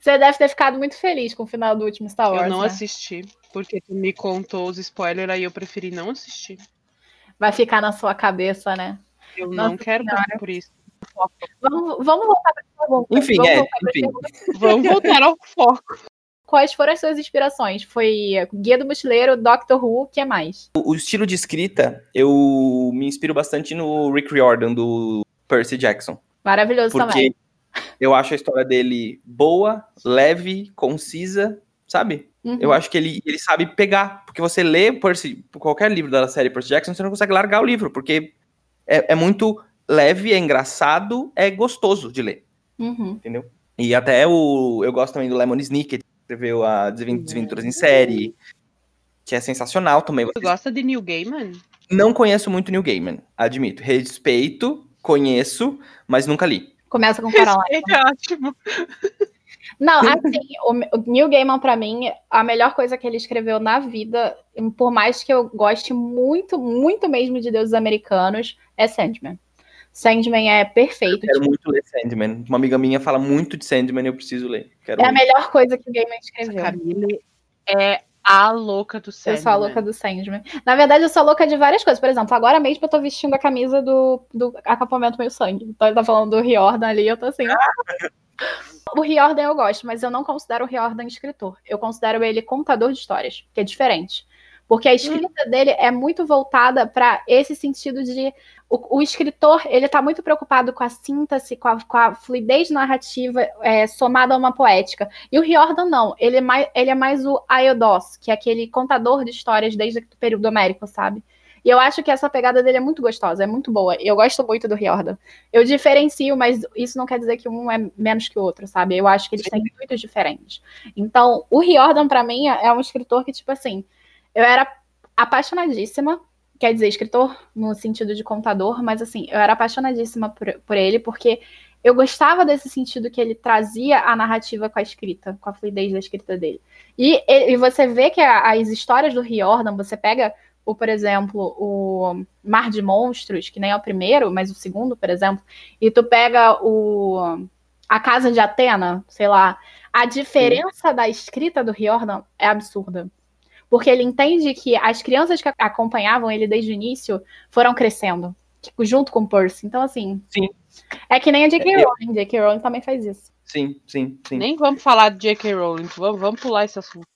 Você deve ter ficado muito feliz com o final do último Star Wars. Eu não né? assisti, porque tu me contou os spoilers, aí eu preferi não assistir. Vai ficar na sua cabeça, né? Eu Nossa não quero passar por isso. Vamos, vamos voltar para pergunta. Enfim, vamos é, enfim. Vamos voltar ao foco. Quais foram as suas inspirações? Foi Guia do Mochileiro, Doctor Who, o que mais? O, o estilo de escrita, eu me inspiro bastante no Rick Riordan, do Percy Jackson. Maravilhoso porque também. Eu acho a história dele boa, leve, concisa, sabe? Uhum. Eu acho que ele, ele sabe pegar, porque você lê Percy, qualquer livro da série Percy Jackson, você não consegue largar o livro, porque é, é muito leve, é engraçado, é gostoso de ler. Uhum. Entendeu? E até o. Eu gosto também do Lemon Snicket, escreveu a Desventuras em Série, que é sensacional também. Você gosta de Neil Gaiman? Não conheço muito Neil Gaiman, admito. Respeito, conheço, mas nunca li. Começa com Caroline. É ótimo. Não, assim, o, Neil Gaiman, pra mim, a melhor coisa que ele escreveu na vida, por mais que eu goste muito, muito mesmo de deuses americanos, é Sandman. Sandman é perfeito. Eu quero tipo... muito ler Sandman. Uma amiga minha fala muito de Sandman, eu preciso ler. Quero é ler. a melhor coisa que o Gaiman escreveu. Camille é a louca do Sandman. Eu sou a louca do Sandman. Na verdade, eu sou louca de várias coisas. Por exemplo, agora mesmo eu tô vestindo a camisa do, do acampamento meio sangue. Então ele tá falando do Riordan ali, eu tô assim. o Riordan eu gosto, mas eu não considero o Riordan escritor. Eu considero ele contador de histórias, que é diferente. Porque a escrita hum. dele é muito voltada para esse sentido de o, o, escritor ele está muito preocupado com a síntese, com a, com a fluidez narrativa é, somada a uma poética. E o Riordan não, ele é mais, ele é mais o Aiodos, que é aquele contador de histórias desde o período homérico, sabe? E eu acho que essa pegada dele é muito gostosa, é muito boa. Eu gosto muito do Riordan. Eu diferencio, mas isso não quer dizer que um é menos que o outro, sabe? Eu acho que eles Sim. têm intuitos diferentes. Então, o Riordan, para mim, é um escritor que, tipo assim, eu era apaixonadíssima quer dizer, escritor no sentido de contador, mas assim, eu era apaixonadíssima por, por ele, porque eu gostava desse sentido que ele trazia a narrativa com a escrita, com a fluidez da escrita dele. E, e você vê que a, as histórias do Riordan, você pega, o, por exemplo, o Mar de Monstros, que nem é o primeiro, mas o segundo, por exemplo, e tu pega o A Casa de Atena, sei lá, a diferença Sim. da escrita do Riordan é absurda porque ele entende que as crianças que acompanhavam ele desde o início foram crescendo, tipo, junto com o Percy. Então, assim. Sim. É que nem a J.K. Rowling. J.K. Rowling também faz isso. Sim, sim, sim. Nem vamos falar de J.K. Rowling, vamos, vamos pular esse assunto.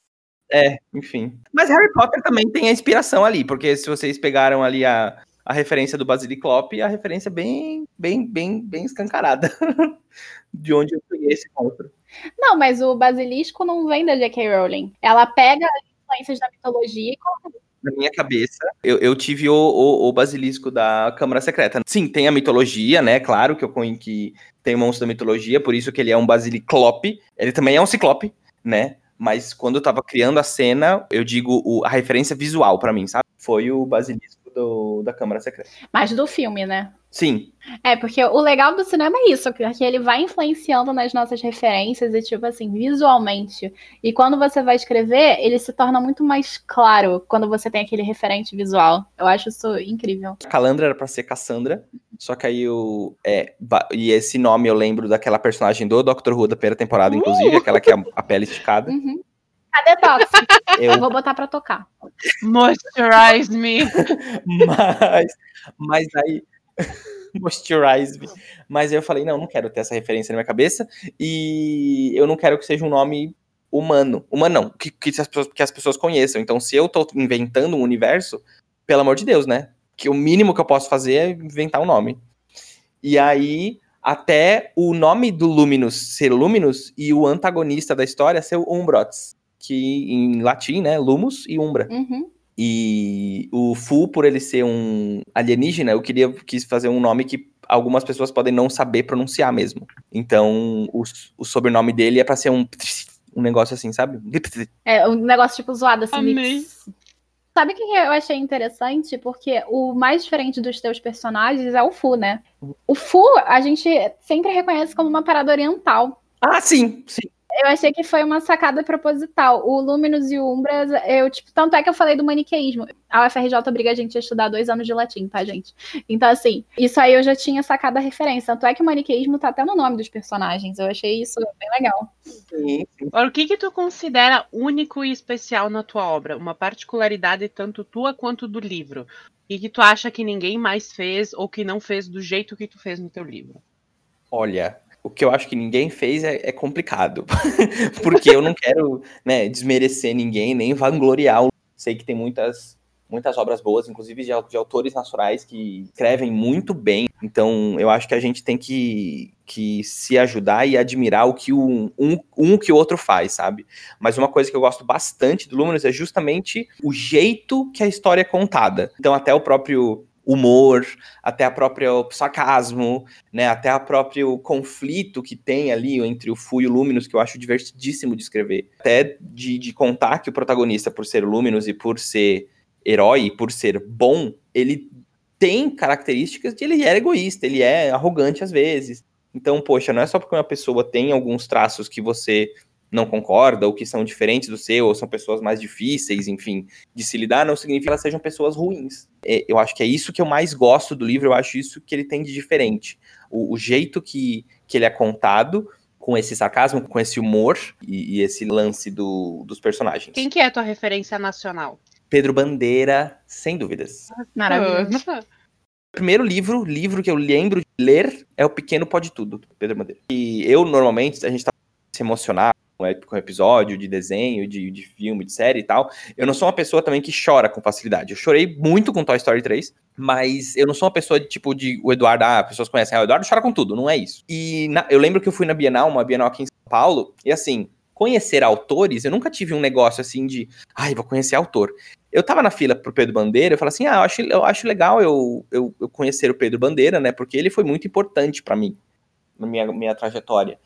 É, enfim. Mas Harry Potter também tem a inspiração ali, porque se vocês pegaram ali a, a referência do Basilicope, a referência é bem, bem, bem, bem escancarada de onde eu peguei esse monstro. Não, mas o basilisco não vem da J.K. Rowling. Ela pega influências da mitologia e na minha cabeça, eu, eu tive o, o, o, basilisco da Câmara Secreta. Sim, tem a mitologia, né? Claro que eu conheço que tem o monstro da mitologia, por isso que ele é um basiliclope. Ele também é um ciclope, né? Mas quando eu tava criando a cena, eu digo o, a referência visual para mim, sabe? Foi o basilisco do, da Câmara Secreta. Mas do filme, né? Sim. É, porque o legal do cinema é isso, que ele vai influenciando nas nossas referências e, tipo assim, visualmente. E quando você vai escrever, ele se torna muito mais claro quando você tem aquele referente visual. Eu acho isso incrível. Calandra era pra ser Cassandra, só que aí o. É, e esse nome eu lembro daquela personagem do Doctor Who da primeira temporada, uh! inclusive, aquela que é a, pele esticada. Uhum. Cadê Tox? Eu... eu vou botar pra tocar. Moisturize me. mas, mas aí Moisturize me. Mas eu falei, não, não quero ter essa referência na minha cabeça. E eu não quero que seja um nome humano. Humano não, que, que, as, pessoas, que as pessoas conheçam. Então, se eu tô inventando um universo, pelo amor de Deus, né? Que o mínimo que eu posso fazer é inventar um nome. E aí, até o nome do Luminous ser Luminous e o antagonista da história ser o Umbrots. Que em latim, né? Lumus e Umbra. Uhum. E o Fu, por ele ser um alienígena, eu queria quis fazer um nome que algumas pessoas podem não saber pronunciar mesmo. Então, o, o sobrenome dele é para ser um um negócio assim, sabe? É, um negócio tipo zoado assim. Amei. Sabe o que eu achei interessante? Porque o mais diferente dos teus personagens é o Fu, né? O Fu, a gente sempre reconhece como uma parada oriental. Ah, sim, sim. Eu achei que foi uma sacada proposital. O Luminous e o Umbras, eu, tipo, tanto é que eu falei do maniqueísmo. A UFRJ obriga a gente a estudar dois anos de latim, tá, gente? Então, assim, isso aí eu já tinha sacado a referência. Tanto é que o maniqueísmo tá até no nome dos personagens. Eu achei isso bem legal. Sim. Agora, o que que tu considera único e especial na tua obra? Uma particularidade tanto tua quanto do livro? E que tu acha que ninguém mais fez ou que não fez do jeito que tu fez no teu livro? Olha, o que eu acho que ninguém fez é, é complicado. Porque eu não quero né, desmerecer ninguém, nem vangloriar. Sei que tem muitas, muitas obras boas, inclusive de, de, autores nacionais que escrevem muito bem. Então, eu acho que a gente tem que, que se ajudar e admirar o que um, um, um que o outro faz, sabe? Mas uma coisa que eu gosto bastante do Luminous é justamente o jeito que a história é contada. Então, até o próprio humor, até a própria sarcasmo, né, até a próprio conflito que tem ali entre o Fu e o Luminous, que eu acho divertidíssimo de escrever. Até de, de contar que o protagonista, por ser Luminous e por ser herói, por ser bom, ele tem características de ele é egoísta, ele é arrogante às vezes. Então, poxa, não é só porque uma pessoa tem alguns traços que você não concorda, ou que são diferentes do seu, ou são pessoas mais difíceis, enfim, de se lidar, não significa que elas sejam pessoas ruins. É, eu acho que é isso que eu mais gosto do livro, eu acho isso que ele tem de diferente. O, o jeito que, que ele é contado, com esse sarcasmo, com esse humor e, e esse lance do, dos personagens. Quem que é a tua referência nacional? Pedro Bandeira, sem dúvidas. Maravilhoso. primeiro livro, livro que eu lembro de ler é O Pequeno Pode Tudo, do Pedro Bandeira. E eu, normalmente, a gente tá se emocionar com episódio de desenho, de, de filme, de série e tal. Eu não sou uma pessoa também que chora com facilidade. Eu chorei muito com Toy Story 3, mas eu não sou uma pessoa de tipo de o Eduardo, ah, pessoas conhecem, ah, o Eduardo chora com tudo, não é isso. E na, eu lembro que eu fui na Bienal, uma Bienal aqui em São Paulo, e assim, conhecer autores, eu nunca tive um negócio assim de, ai, vou conhecer autor. Eu tava na fila pro Pedro Bandeira, eu falei assim, ah, eu acho, eu acho legal eu, eu, eu conhecer o Pedro Bandeira, né, porque ele foi muito importante para mim, na minha, minha trajetória.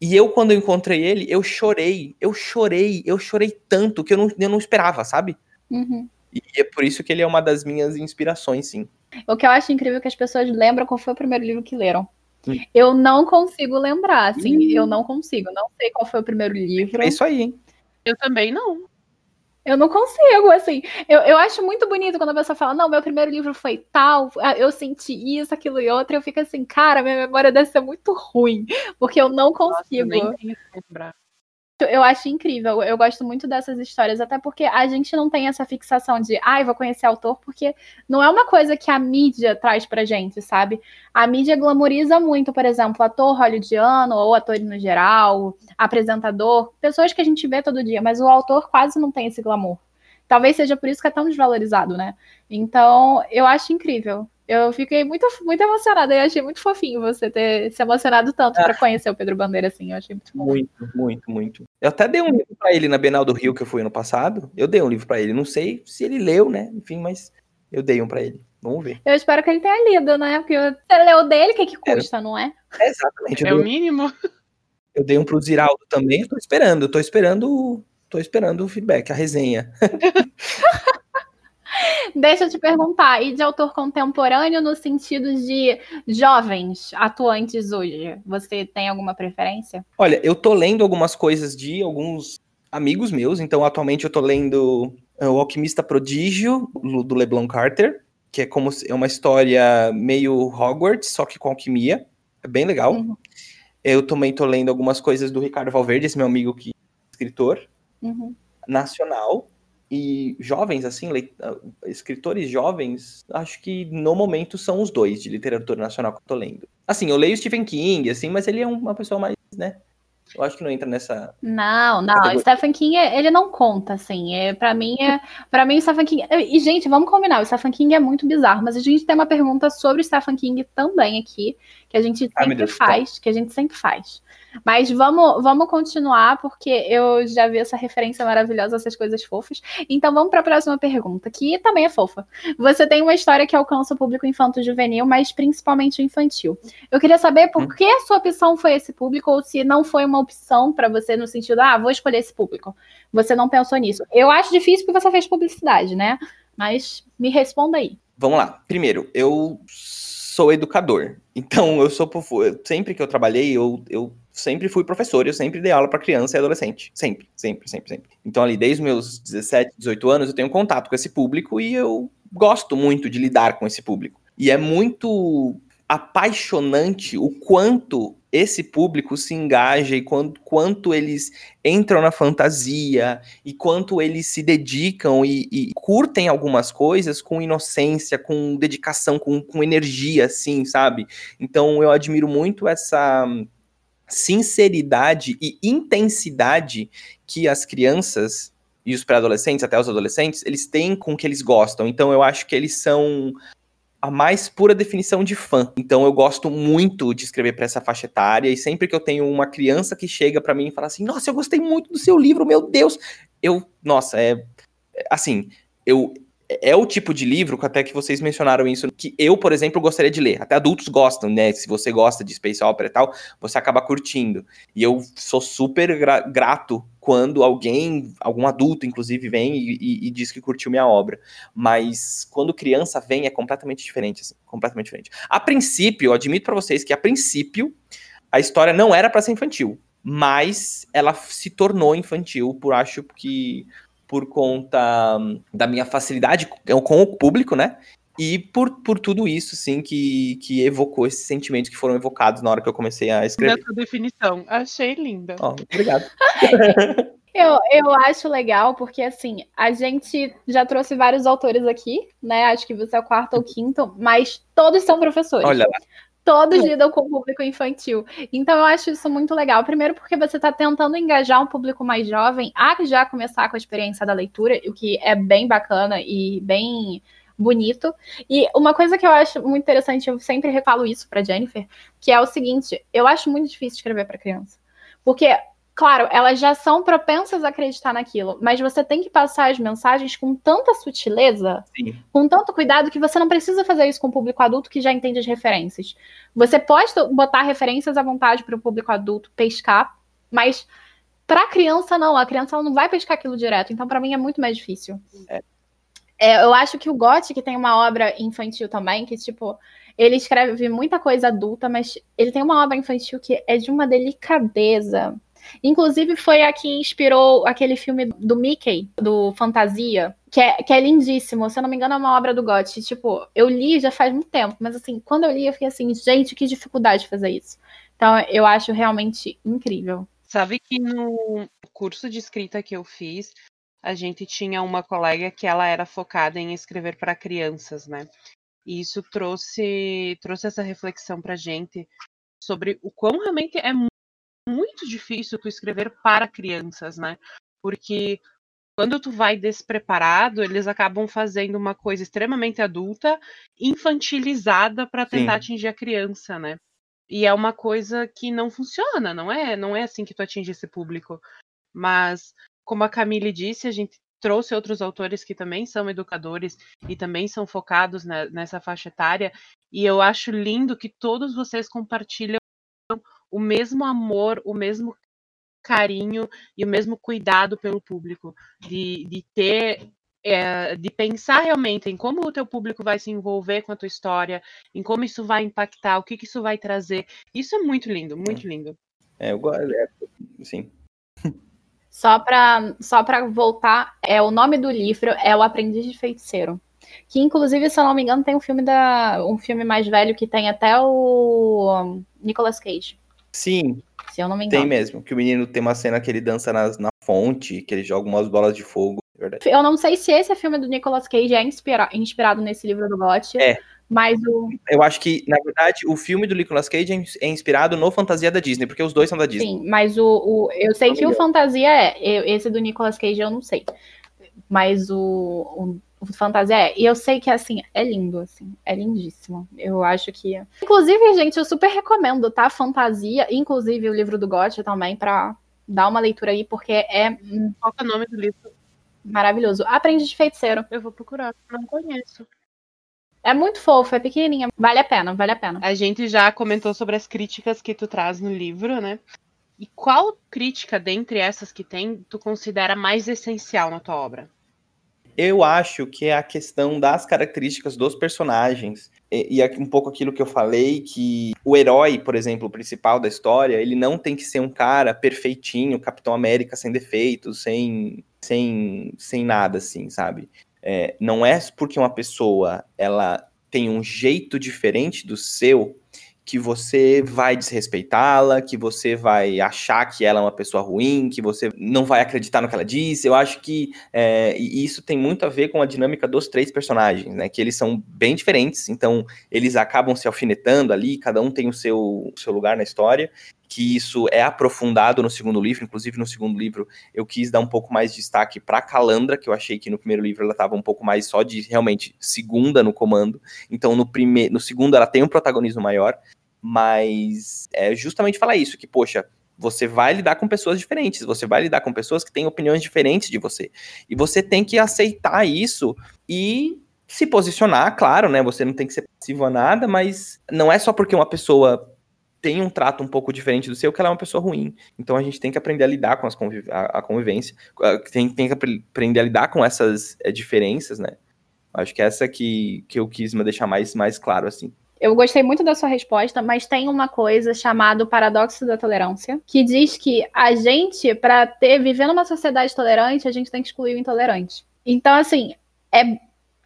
E eu, quando eu encontrei ele, eu chorei, eu chorei, eu chorei tanto que eu não, eu não esperava, sabe? Uhum. E é por isso que ele é uma das minhas inspirações, sim. O que eu acho incrível é que as pessoas lembram qual foi o primeiro livro que leram. Hum. Eu não consigo lembrar, assim, Hum. eu não consigo, não sei qual foi o primeiro livro. É isso aí, hein? Eu também não. Eu não consigo, assim. Eu, eu acho muito bonito quando a pessoa fala, não, meu primeiro livro foi tal, ah, eu senti isso, aquilo e outro, eu fico assim, cara, minha memória deve ser muito ruim, porque eu não Nossa, eu consigo. nem lembrar. Eu acho incrível, eu gosto muito dessas histórias, até porque a gente não tem essa fixação de, ai, vou conhecer autor, porque não é uma coisa que a mídia traz pra gente, sabe? A mídia glamoriza muito, por exemplo, ator hollywoodiano ou ator no geral, apresentador, pessoas que a gente vê todo dia, mas o autor quase não tem esse glamour. Talvez seja por isso que é tão desvalorizado, né? Então, eu acho incrível. Eu fiquei muito, muito emocionada e achei muito fofinho você ter se emocionado tanto pra conhecer o Pedro Bandeira, assim. Eu achei muito bom. Muito, muito, muito. Eu até dei um livro pra ele na Bienal do Rio que eu fui ano passado. Eu dei um livro pra ele. Não sei se ele leu, né? Enfim, mas eu dei um pra ele. Vamos ver. Eu espero que ele tenha lido, né? Porque você leu dele, o que, que custa, não é? É, exatamente. É o mínimo. eu dei um pro Ziraldo também. Eu tô esperando. Eu tô esperando. Tô esperando o feedback, a resenha. Deixa eu te perguntar, e de autor contemporâneo no sentido de jovens atuantes hoje? Você tem alguma preferência? Olha, eu tô lendo algumas coisas de alguns amigos meus. Então, atualmente eu tô lendo é, O Alquimista Prodígio, do LeBlanc Carter, que é como é uma história meio Hogwarts, só que com alquimia. É bem legal. Uhum. Eu também tô lendo algumas coisas do Ricardo Valverde, esse meu amigo que é escritor Uhum. nacional. E jovens, assim, leit- ah, escritores jovens, acho que no momento são os dois de literatura nacional que eu tô lendo. Assim, eu leio Stephen King, assim, mas ele é uma pessoa mais, né? Eu acho que não entra nessa. Não, não, Categoria. Stephen King, ele não conta, assim, é, pra mim, é, pra mim o Stephen King, e gente, vamos combinar, o Stephen King é muito bizarro, mas a gente tem uma pergunta sobre o Stephen King também aqui, que a gente sempre Deus, faz, que a gente sempre faz. Mas vamos, vamos continuar, porque eu já vi essa referência maravilhosa, essas coisas fofas. Então vamos para a próxima pergunta, que também é fofa. Você tem uma história que alcança o público infanto-juvenil, mas principalmente o infantil. Eu queria saber por Hum. que a sua opção foi esse público, ou se não foi uma opção para você no sentido, ah, vou escolher esse público. Você não pensou nisso. Eu acho difícil porque você fez publicidade, né? Mas me responda aí. Vamos lá. Primeiro, eu sou educador. Então, eu sou. Sempre que eu trabalhei, eu, eu sempre fui professor, eu sempre dei aula para criança e adolescente. Sempre, sempre, sempre, sempre. Então, ali, desde os meus 17, 18 anos, eu tenho contato com esse público e eu gosto muito de lidar com esse público. E é muito apaixonante o quanto esse público se engaja e quanto, quanto eles entram na fantasia e quanto eles se dedicam e, e curtem algumas coisas com inocência, com dedicação, com, com energia, assim, sabe? Então eu admiro muito essa sinceridade e intensidade que as crianças e os pré-adolescentes, até os adolescentes, eles têm com o que eles gostam. Então eu acho que eles são a mais pura definição de fã. Então eu gosto muito de escrever para essa faixa etária e sempre que eu tenho uma criança que chega para mim e fala assim: "Nossa, eu gostei muito do seu livro, meu Deus". Eu, nossa, é assim, eu é o tipo de livro, até que vocês mencionaram isso, que eu, por exemplo, gostaria de ler. Até adultos gostam, né? Se você gosta de space opera e tal, você acaba curtindo. E eu sou super gra grato quando alguém, algum adulto, inclusive, vem e, e, e, diz que curtiu minha obra. Mas quando criança vem, é completamente diferente, assim, completamente diferente. A princípio, eu admito para vocês que a princípio a história não era para ser infantil, mas ela se tornou infantil por acho que por conta hum, da minha facilidade com o público, né? E por, por tudo isso, sim, que, que evocou esses sentimentos que foram evocados na hora que eu comecei a escrever. Nessa definição, achei linda. Oh, obrigado. eu, eu acho legal, porque assim, a gente já trouxe vários autores aqui, né? Acho que você é o quarto ou quinto, mas todos são professores. Olha lá todos lidam com o público infantil. Então eu acho isso muito legal. Primeiro, porque você está tentando engajar um público mais jovem a já começar com a experiência da leitura, o que é bem bacana e bem bonito. E uma coisa que eu acho muito interessante, eu sempre refalo isso para Jennifer, que é o seguinte: eu acho muito difícil escrever para criança. Porque claro, elas já são propensas a acreditar naquilo, mas você tem que passar as mensagens com tanta sutileza, Sim. com tanto cuidado, que você não precisa fazer isso com o público adulto que já entende as referências. Você pode botar referências à vontade para o público adulto pescar, mas para a criança não, a criança não vai pescar aquilo direto, então para mim é muito mais difícil. É. É, eu acho que o Gotti, que tem uma obra infantil também, que, tipo, ele escreve muita coisa adulta, mas ele tem uma obra infantil que é de uma delicadeza Inclusive, foi a que inspirou aquele filme do Mickey, do Fantasia, que é, que é lindíssimo. Se eu não me engano, é uma obra do Gotti. Tipo, eu li já faz muito tempo, mas assim, quando eu li, eu fiquei assim, gente, que dificuldade fazer isso. Então, eu acho realmente incrível. Sabe que no curso de escrita que eu fiz, a gente tinha uma colega que ela era focada em escrever para crianças, né? E isso trouxe, trouxe essa reflexão pra gente sobre o quão realmente é muito difícil tu escrever para crianças, né? Porque quando tu vai despreparado, eles acabam fazendo uma coisa extremamente adulta, infantilizada para tentar Sim. atingir a criança, né? E é uma coisa que não funciona, não é? Não é assim que tu atinge esse público. Mas como a Camille disse, a gente trouxe outros autores que também são educadores e também são focados nessa faixa etária, e eu acho lindo que todos vocês compartilham o mesmo amor, o mesmo carinho e o mesmo cuidado pelo público, de, de ter é, de pensar realmente em como o teu público vai se envolver com a tua história, em como isso vai impactar, o que, que isso vai trazer. Isso é muito lindo, muito é. lindo. É, eu gosto, é, sim. Só para só voltar, é o nome do livro é O Aprendiz de Feiticeiro. Que inclusive, se eu não me engano, tem um filme da um filme mais velho que tem até o Nicolas Cage. Sim. Se eu não me engano. Tem mesmo. Que o menino tem uma cena que ele dança nas, na fonte, que ele joga umas bolas de fogo. É verdade. Eu não sei se esse filme do Nicolas Cage é inspira inspirado nesse livro do Gotti. É. Mas o. Eu acho que, na verdade, o filme do Nicolas Cage é, é inspirado no Fantasia da Disney, porque os dois são da Disney. Sim, mas o. o eu sei que o Fantasia é. esse do Nicolas Cage eu não sei. Mas o, o fantasia é. E eu sei que, assim, é lindo, assim. É lindíssimo. Eu acho que. Inclusive, gente, eu super recomendo, tá? Fantasia, inclusive o livro do Gotti também, pra dar uma leitura aí, porque é. Qual é o nome do livro? Maravilhoso. Aprende de feiticeiro. Eu vou procurar, não conheço. É muito fofo, é pequenininha. Vale a pena, vale a pena. A gente já comentou sobre as críticas que tu traz no livro, né? E qual crítica dentre essas que tem tu considera mais essencial na tua obra? Eu acho que é a questão das características dos personagens. E, e um pouco aquilo que eu falei, que o herói, por exemplo, o principal da história, ele não tem que ser um cara perfeitinho, Capitão América sem defeitos, sem, sem, sem nada, assim, sabe? É, não é porque uma pessoa ela tem um jeito diferente do seu que você vai desrespeitá-la, que você vai achar que ela é uma pessoa ruim, que você não vai acreditar no que ela diz. Eu acho que é, isso tem muito a ver com a dinâmica dos três personagens, né? Que eles são bem diferentes, então eles acabam se alfinetando ali, cada um tem o seu, o seu lugar na história. Que isso é aprofundado no segundo livro, inclusive no segundo livro eu quis dar um pouco mais de destaque para Calandra, que eu achei que no primeiro livro ela estava um pouco mais só de realmente segunda no comando. Então no no segundo ela tem um protagonismo maior, mas é justamente falar isso, que, poxa, Você vai lidar com pessoas diferentes, você vai lidar com pessoas que têm opiniões diferentes de você. E você tem que aceitar isso e se posicionar, claro, né? Você não tem que ser passivo a nada, mas não é só porque uma pessoa tem um trato um pouco diferente do seu que ela é uma pessoa ruim. Então a gente tem que aprender a lidar com conviv a, a convivência, tem, tem que aprender a lidar com essas é, diferenças, né? Acho que essa que, que eu quis me deixar mais, mais claro, assim. Eu gostei muito da sua resposta, mas tem uma coisa chamada paradoxo da tolerância, que diz que a gente, para ter viver numa sociedade tolerante, a gente tem que excluir o intolerante. Então, assim, é,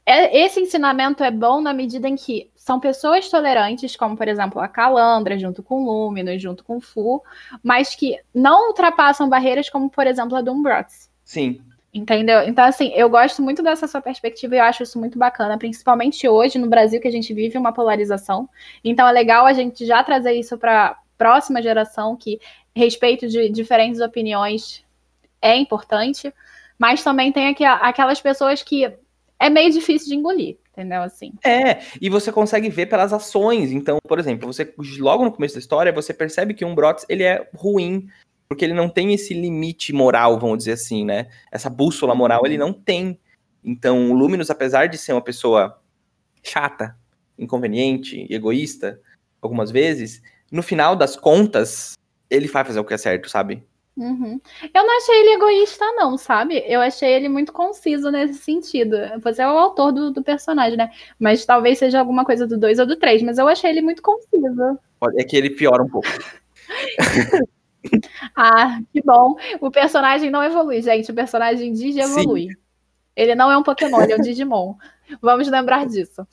é, esse ensinamento é bom na medida em que são pessoas tolerantes, como por exemplo a Calandra, junto com o Luminous, junto com Fu, mas que não ultrapassam barreiras como, por exemplo, a Doombrox. Sim. Entendeu? Então, assim, eu gosto muito dessa sua perspectiva e eu acho isso muito bacana, principalmente hoje no Brasil, que a gente vive uma polarização. Então, é legal a gente já trazer isso para próxima geração, que respeito de diferentes opiniões é importante, mas também tem aqui, aquelas pessoas que é meio difícil de engolir, entendeu? Assim. É, e você consegue ver pelas ações. Então, por exemplo, você logo no começo da história, você percebe que um Brox, ele é ruim, porque ele não tem esse limite moral, vamos dizer assim, né? Essa bússola moral ele não tem. Então, o Luminous, apesar de ser uma pessoa chata, inconveniente, egoísta, algumas vezes, no final das contas, ele vai fazer o que é certo, sabe? Uhum. Eu não achei ele egoísta, não, sabe? Eu achei ele muito conciso nesse sentido. Você é o autor do, do personagem, né? Mas talvez seja alguma coisa do 2 ou do 3, mas eu achei ele muito conciso. É que ele piora um pouco. ah, que bom. O personagem não evolui, gente. O personagem Digi evolui. Sim. Ele não é um Pokémon, ele é um Digimon. Vamos lembrar disso.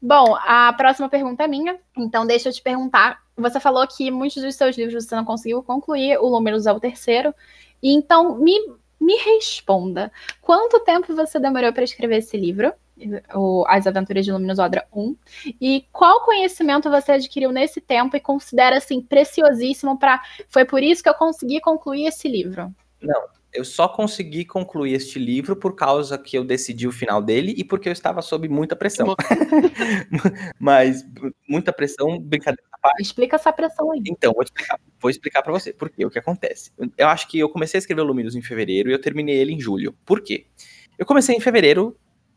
Bom, a próxima pergunta é minha. Então, deixa eu te perguntar. Você falou que muitos dos seus livros você não conseguiu concluir, o Números é o terceiro. Então, me, me responda. Quanto tempo você demorou para escrever esse livro? O As Aventuras de Luminous Odra 1, e qual conhecimento você adquiriu nesse tempo e considera assim preciosíssimo para foi por isso que eu consegui concluir esse livro? Não, eu só consegui concluir este livro por causa que eu decidi o final dele e porque eu estava sob muita pressão. Mas muita pressão, brincadeira Explica essa pressão aí. Então, vou explicar, vou explicar para você por quê, o que acontece. Eu acho que eu comecei a escrever o Luminous em fevereiro e eu terminei ele em julho. Por quê? Eu comecei em fevereiro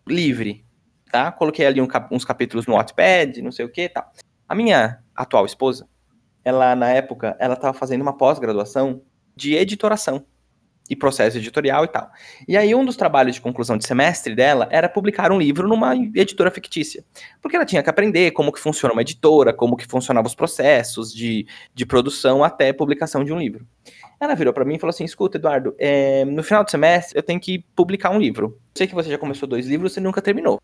livre, tá? Coloquei ali um, uns capítulos no Wattpad, não sei o que e tal. A minha atual esposa, ela, na época, ela estava fazendo uma pós-graduação de editoração e processo editorial e tal. E aí um dos trabalhos de conclusão de semestre dela era publicar um livro numa editora fictícia. Porque ela tinha que aprender como que funciona uma editora, como que funcionavam os processos de, de produção até publicação de um livro. Ela virou para mim e falou assim: escuta, Eduardo, é, no final do semestre eu tenho que publicar um livro. Sei que você já começou dois livros, você nunca terminou.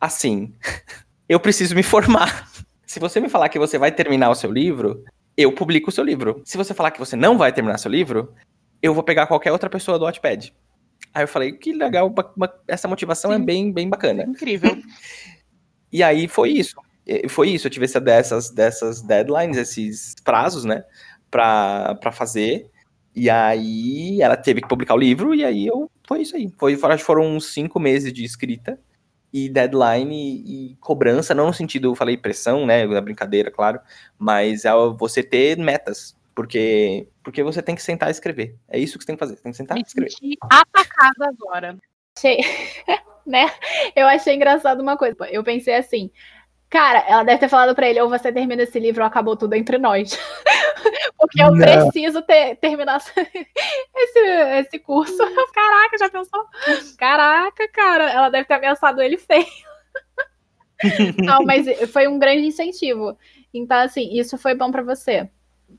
Assim, eu preciso me formar. Se você me falar que você vai terminar o seu livro, eu publico o seu livro. Se você falar que você não vai terminar seu livro, eu vou pegar qualquer outra pessoa do Wattpad. Aí eu falei, que legal, essa motivação é Sim. é bem, bem bacana. Incrível. e aí foi isso. Foi isso, eu tive essa, dessas, dessas deadlines, esses prazos, né? pra, pra fazer. E aí ela teve que publicar o livro, e aí eu. Foi isso aí. Foi, acho que foram uns cinco meses de escrita e deadline e, e, cobrança, não no sentido, eu falei pressão, né? Da brincadeira, claro, mas é você ter metas. Porque, porque você tem que sentar e escrever. É isso que você tem que fazer. Você tem que sentar e escrever. Atacada agora. Achei, né? Eu achei engraçado uma coisa. Eu pensei assim, Cara, ela deve ter falado para ele, ou você termina esse livro ou acabou tudo entre nós. Porque eu Não. preciso ter, terminar esse, esse curso. Caraca, já pensou? Caraca, cara, ela deve ter ameaçado ele feio. Não, mas foi um grande incentivo. Então, assim, isso foi bom para você.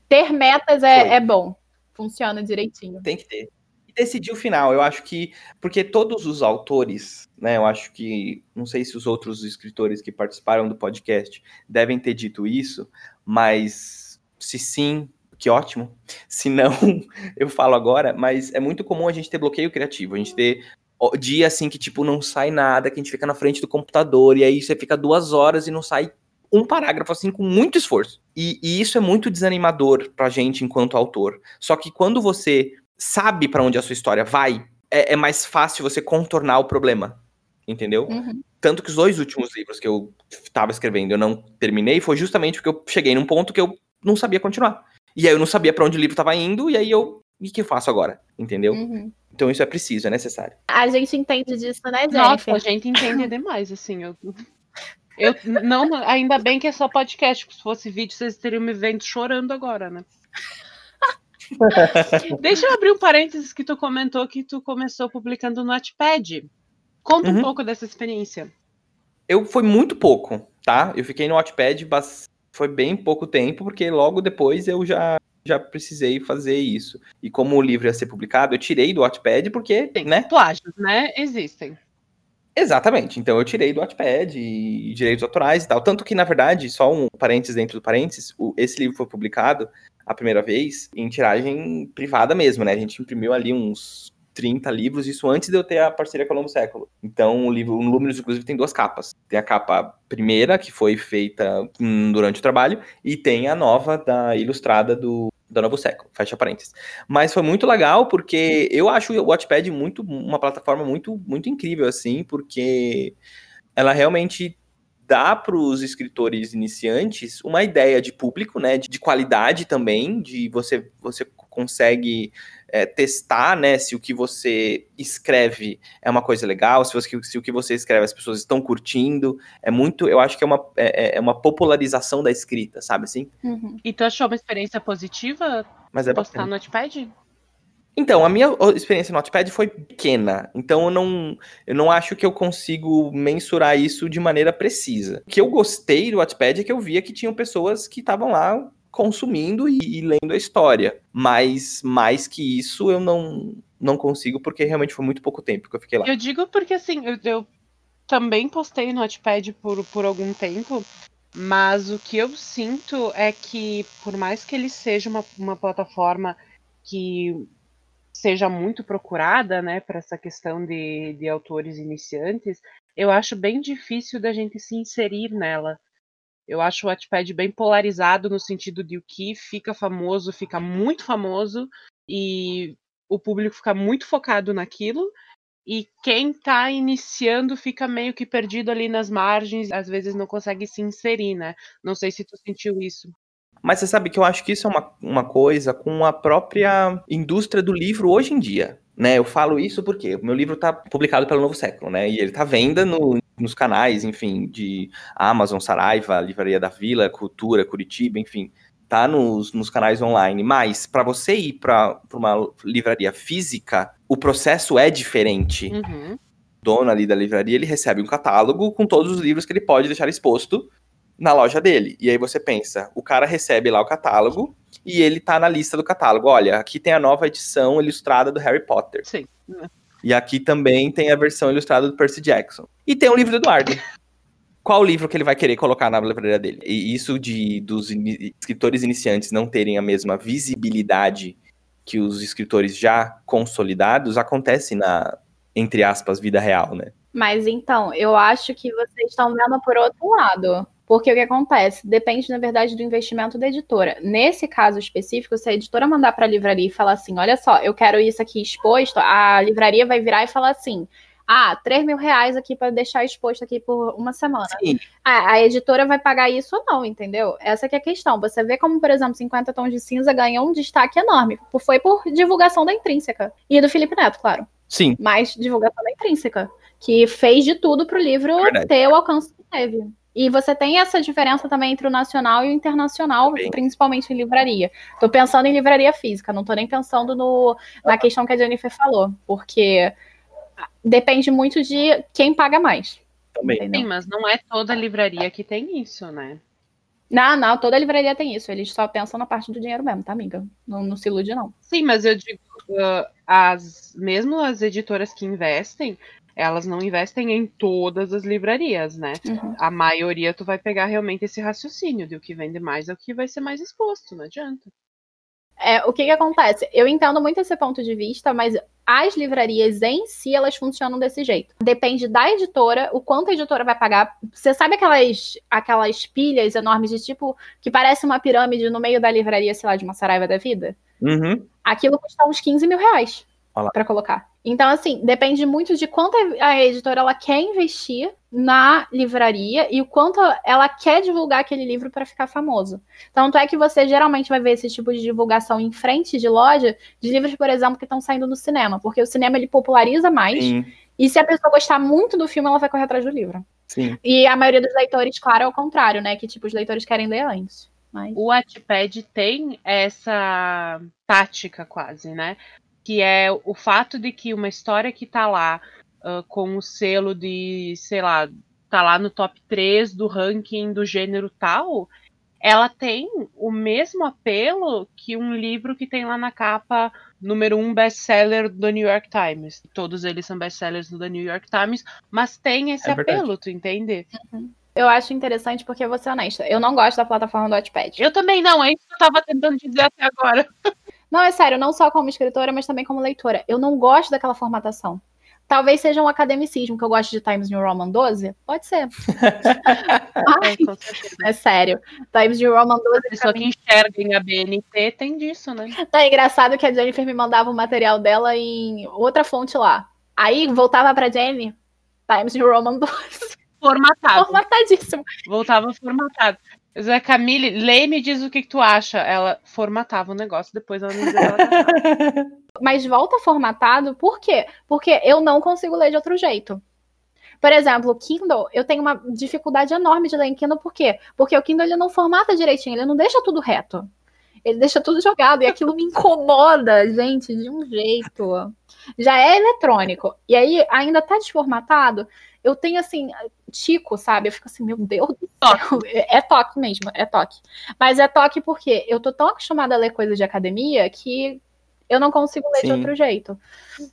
Ter metas é, é bom. Funciona direitinho. Tem que ter decidir o final. Eu acho que. Porque todos os autores, né? Eu acho que. Não sei se os outros escritores que participaram do podcast devem ter dito isso, mas se sim, que ótimo. Se não, eu falo agora, mas é muito comum a gente ter bloqueio criativo, a gente ter dia assim que, tipo, não sai nada, que a gente fica na frente do computador, e aí você fica duas horas e não sai um parágrafo assim com muito esforço. E, e isso é muito desanimador pra gente enquanto autor. Só que quando você sabe para onde a sua história vai, é, é, mais fácil você contornar o problema. Entendeu? Uhum. Tanto que os dois últimos livros que eu estava escrevendo eu não terminei foi justamente porque eu cheguei num ponto que eu não sabia continuar. E aí eu não sabia para onde o livro estava indo, e aí eu. E o que eu faço agora? Entendeu? Uhum. Então isso é preciso, é necessário. A gente entende disso, né, Jennifer? Nossa, a gente entende demais, assim. Eu, eu não, ainda bem que é só podcast, se fosse vídeo, vocês teriam me vendo chorando agora, né? Deixa eu abrir um parênteses que tu comentou que tu começou publicando no Notepad. Conta Uhum. um pouco dessa experiência. Eu foi muito pouco, tá? Eu fiquei no Wattpad bas- foi bem pouco tempo, porque logo depois eu já já precisei fazer isso. E como o livro ia ser publicado, eu tirei do Wattpad porque, Tem né? plágios, né? Existem. Exatamente. Então eu tirei do Wattpad e direitos autorais e tal. Tanto que, na verdade, só um parênteses dentro do parênteses, esse livro foi publicado a primeira vez em tiragem privada mesmo, né? A gente imprimiu ali uns 30 livros, isso antes de eu ter a parceria com o Novo Século. Então, o livro, o Números, inclusive, tem duas capas. Tem a capa primeira, que foi feita hum, durante o trabalho, e tem a nova da ilustrada do, da Novo Século, fecha parênteses. Mas foi muito legal, porque eu acho o Wattpad muito, uma plataforma muito, muito incrível, assim, porque ela realmente dá para os escritores iniciantes uma ideia de público, né, de, de qualidade também, de você, você consegue é, testar, né, se o que você escreve é uma coisa legal, se, você, se o que você escreve as pessoas estão curtindo, é muito, eu acho que é uma, é, é uma popularização da escrita, sabe assim? Uhum. E tu achou uma experiência positiva Mas é postar bacana. no Notepad? Então, a minha experiência no Notepad foi pequena, então eu não, eu não acho que eu consigo mensurar isso de maneira precisa. O que eu gostei do Notepad é que eu via que tinham pessoas que estavam lá consumindo e, e lendo a história, mas mais que isso eu não, não consigo, porque realmente foi muito pouco tempo que eu fiquei lá. Eu digo porque assim, eu, eu também postei no Notepad por, por algum tempo, mas o que eu sinto é que, por mais que ele seja uma, uma plataforma que seja muito procurada, né, para essa questão de, de autores iniciantes, eu acho bem difícil da gente se inserir nela. Eu acho o Wattpad bem polarizado no sentido de o que fica famoso fica muito famoso e o público fica muito focado naquilo e quem tá iniciando fica meio que perdido ali nas margens, às vezes não consegue se inserir, né? Não sei se tu sentiu isso. Mas você sabe que eu acho que isso é uma, uma coisa com a própria indústria do livro hoje em dia. Né, eu falo isso porque o meu livro está publicado pelo Novo Século, né? E ele está à venda no, nos canais, enfim, de Amazon, Saraiva, Livraria da Vila, Cultura, Curitiba, enfim, tá nos, nos canais online. Mas para você ir para uma livraria física, o processo é diferente. Uhum. O dono ali da livraria, ele recebe um catálogo com todos os livros que ele pode deixar exposto na loja dele. E aí você pensa, o cara recebe lá o catálogo e ele tá na lista do catálogo. Olha, aqui tem a nova edição ilustrada do Harry Potter. Sim. E aqui também tem a versão ilustrada do Percy Jackson. E tem o livro do Eduardo. Qual livro que ele vai querer colocar na livraria dele? E isso de dos ini escritores iniciantes não terem a mesma visibilidade que os escritores já consolidados acontece na, entre aspas, vida real, né? Mas então, eu acho que vocês estão vendo por outro lado. Porque o que acontece? Depende, na verdade, do investimento da editora. Nesse caso específico, se a editora mandar para a livraria e falar assim: olha só, eu quero isso aqui exposto, a livraria vai virar e falar assim: ah, 3 mil reais aqui para deixar exposto aqui por uma semana. Sim. A, editora vai pagar isso ou não, entendeu? Essa que é a questão. Você vê como, por exemplo, 50 Tons de Cinza ganhou um destaque enorme. Foi por divulgação da intrínseca. E do Felipe Neto, claro. Sim. Mas divulgação da intrínseca. Que fez de tudo para o livro Verdade. ter o alcance que teve. E você tem essa diferença também entre o nacional e o internacional, principalmente em livraria. Tô pensando em livraria física, não tô nem pensando no, na questão que a Jennifer falou, porque depende muito de quem paga mais. Também. Entendeu? Sim, mas não é toda livraria que tem isso, né? Não, não, toda livraria tem isso. Eles só pensam na parte do dinheiro mesmo, tá, amiga? Não, não se ilude, não. Sim, mas eu digo, ah, as, mesmo as editoras que investem, elas não investem em todas as livrarias, né? Uhum. A maioria tu vai pegar realmente esse raciocínio de o que vende mais é o que vai ser mais exposto, não adianta. É, o que que acontece? Eu entendo muito esse ponto de vista, mas as livrarias em si, elas funcionam desse jeito. Depende da editora, o quanto a editora vai pagar. Você sabe aquelas, aquelas pilhas enormes de tipo, que parece uma pirâmide no meio da livraria, sei lá, de uma Saraiva da vida? Uhum. Aquilo custa uns 15 mil reais. Para colocar. Então, assim, depende muito de quanto a editora ela quer investir na livraria e o quanto ela quer divulgar aquele livro para ficar famoso. Tanto é que você geralmente vai ver esse tipo de divulgação em frente de loja de livros, por exemplo, que estão saindo no cinema, porque o cinema ele populariza mais. Sim. E se a pessoa gostar muito do filme, ela vai correr atrás do livro. Sim. E a maioria dos leitores, claro, é o contrário, né? Que tipo, os leitores querem ler antes. Mas... O Wattpad tem essa tática quase, né? Que é o fato de que uma história que tá lá uh, com o selo de, sei lá, tá lá no top 3 do ranking do gênero tal, ela tem o mesmo apelo que um livro que tem lá na capa número um best-seller do New York Times. Todos eles são best-sellers do New York Times, mas tem esse é apelo, tu entende? Uhum. Eu acho interessante porque, vou ser honesta, eu não gosto da plataforma do Wattpad. Eu também não, é isso que eu tava tentando dizer até agora. Não, é sério, não só como escritora, mas também como leitora. Eu não gosto daquela formatação. Talvez seja um academicismo, que eu gosto de Times New Roman 12. Pode ser. é, é, sério. Times New Roman 12. A pessoa que enxerga em ABNT tem disso, né? É engraçado que a Jennifer me mandava o material dela em outra fonte lá. Aí voltava pra Jenny, Times New Roman 12. Formatado. Formatadíssimo. Voltava formatado. Zé Camille, lê e me diz o que, que, tu acha. Ela formatava o negócio, depois ela me dizia Mas volta formatado, por quê? Porque eu não consigo ler de outro jeito. Por exemplo, o Kindle, eu tenho uma dificuldade enorme de ler em Kindle, por quê? Porque o Kindle ele não formata direitinho, ele não deixa tudo reto. Ele deixa tudo jogado e aquilo me incomoda, gente, de um jeito. Já é eletrônico. E aí ainda tá desformatado eu tenho assim, tico, sabe? Eu fico assim, meu Deus do céu. É, é toque mesmo, é toque. Mas é toque porque eu tô tão acostumada a ler coisas de academia que eu não consigo ler Sim. de outro jeito.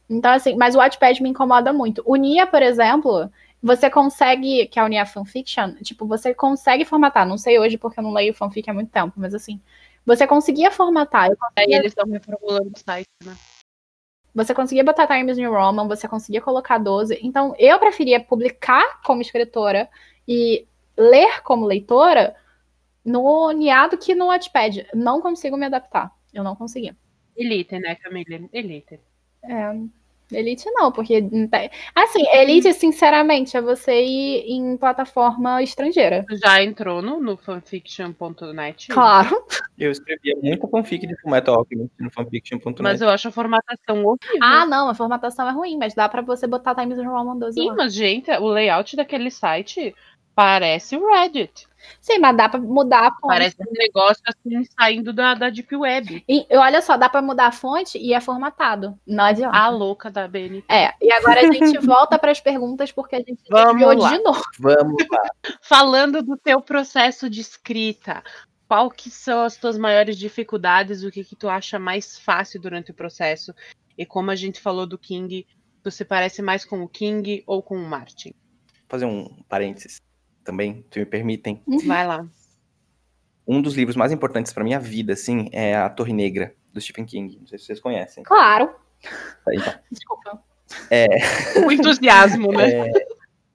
Então, assim, mas o Wattpad me incomoda muito. O Nia, por exemplo, você consegue, que é o Nia Fanfiction, tipo, você consegue formatar. Não sei hoje porque eu não leio fanfic há muito tempo, mas assim, você conseguia formatar. Conseguia... Aí eles estão reformulando o site, né? Você conseguia botar Times New Roman, você conseguia colocar 12. Então, eu preferia publicar como escritora e ler como leitora no Niado que no Wattpad. Não consigo me adaptar. Eu não conseguia. Elite, né, Camila? Elite. É, Elite não, porque. Assim, Elite, sinceramente, é você ir em plataforma estrangeira. Já entrou no, no fanfiction.net? Claro. Eu escrevia muita fanfic de Fullmetal Alchemist no fanfiction.net. Mas eu acho a formatação horrível. Ah, não, a formatação é ruim, mas dá pra você botar Times Roman 12 Sim, lá. mas, gente, o layout daquele site parece o Reddit. Sim, mas dá para mudar a fonte. Parece um negócio assim saindo da, da Deep Web. E olha só, dá para mudar a fonte e é formatado. Não adianta. A louca da BNT. É, e agora a gente volta para as perguntas porque a gente lá. de novo. Vamos lá. Falando do teu processo de escrita, qual que são as tuas maiores dificuldades? O que que tu acha mais fácil durante o processo? E como a gente falou do King, tu se parece mais com o King ou com o Martin? Vou fazer um parênteses também, se me permitem. Uhum. Vai lá. Um dos livros mais importantes para minha vida, assim, é A Torre Negra, do Stephen King. Não sei se vocês conhecem. Claro. Tá, então. Desculpa. É... O entusiasmo, né? É...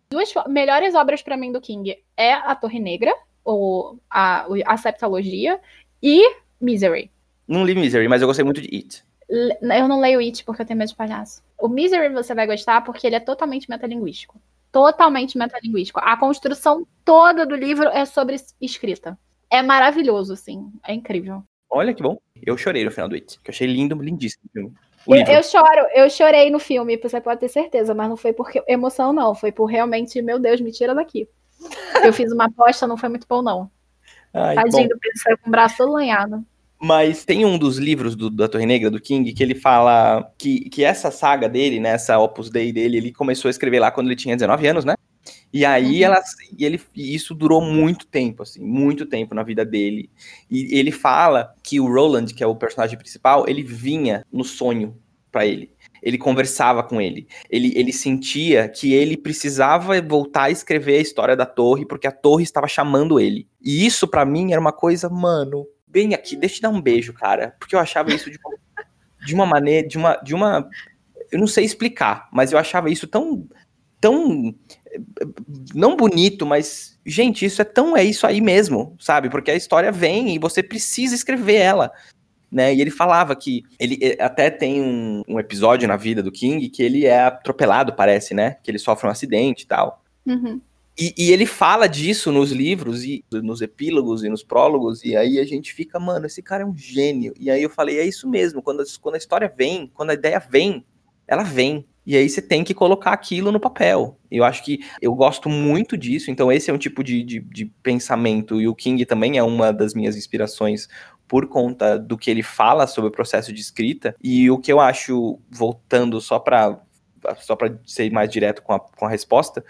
Duas melhores obras para mim do King é A Torre Negra, ou a, a Septologia, e Misery. Não li Misery, mas eu gostei muito de It. Eu não leio It porque eu tenho medo de palhaço. O Misery você vai gostar porque ele é totalmente metalinguístico totalmente metalinguístico. A construção toda do livro é sobre escrita. É maravilhoso, assim. É incrível. Olha que bom. Eu chorei no final do It, que eu achei lindo, lindíssimo o filme. Eu, eu, choro, eu chorei no filme, você pode ter certeza, mas não foi por emoção, não. Foi por realmente, meu Deus, me tira daqui. Eu fiz uma aposta, não foi muito bom, não. Ai, Tadinho do Pedro, com o braço todo lanhado. Mas tem um dos livros do, da Torre Negra, do King, que ele fala que, que essa saga dele, né, essa Opus Dei dele, ele começou a escrever lá quando ele tinha 19 anos, né? E aí uhum. ela, e ele, e isso durou muito tempo, assim, muito tempo na vida dele. E ele fala que o Roland, que é o personagem principal, ele vinha no sonho para ele. Ele conversava com ele. ele. Ele sentia que ele precisava voltar a escrever a história da torre, porque a torre estava chamando ele. E isso para mim era uma coisa, mano, bem aqui, deixa eu te dar um beijo, cara. Porque eu achava isso de uma, de uma maneira, de uma, de uma. Eu não sei explicar, mas eu achava isso tão. tão. não bonito, mas. Gente, isso é tão. É isso aí mesmo, sabe? Porque a história vem e você precisa escrever ela. né? E ele falava que ele até tem um, um, episódio na vida do King que ele é atropelado, parece, né? Que ele sofre um acidente e tal. Uhum. E, e, ele fala disso nos livros e nos epílogos e nos prólogos, e aí a gente fica, mano, esse cara é um gênio. E aí eu falei, é isso mesmo, quando, quando a história vem, quando a ideia vem, ela vem. E aí você tem que colocar aquilo no papel. Eu acho que eu gosto muito disso, então esse é um tipo de, de, de pensamento, e o King também é uma das minhas inspirações por conta do que ele fala sobre o processo de escrita. E o que eu acho, voltando só para só para ser mais direto com a, com a resposta,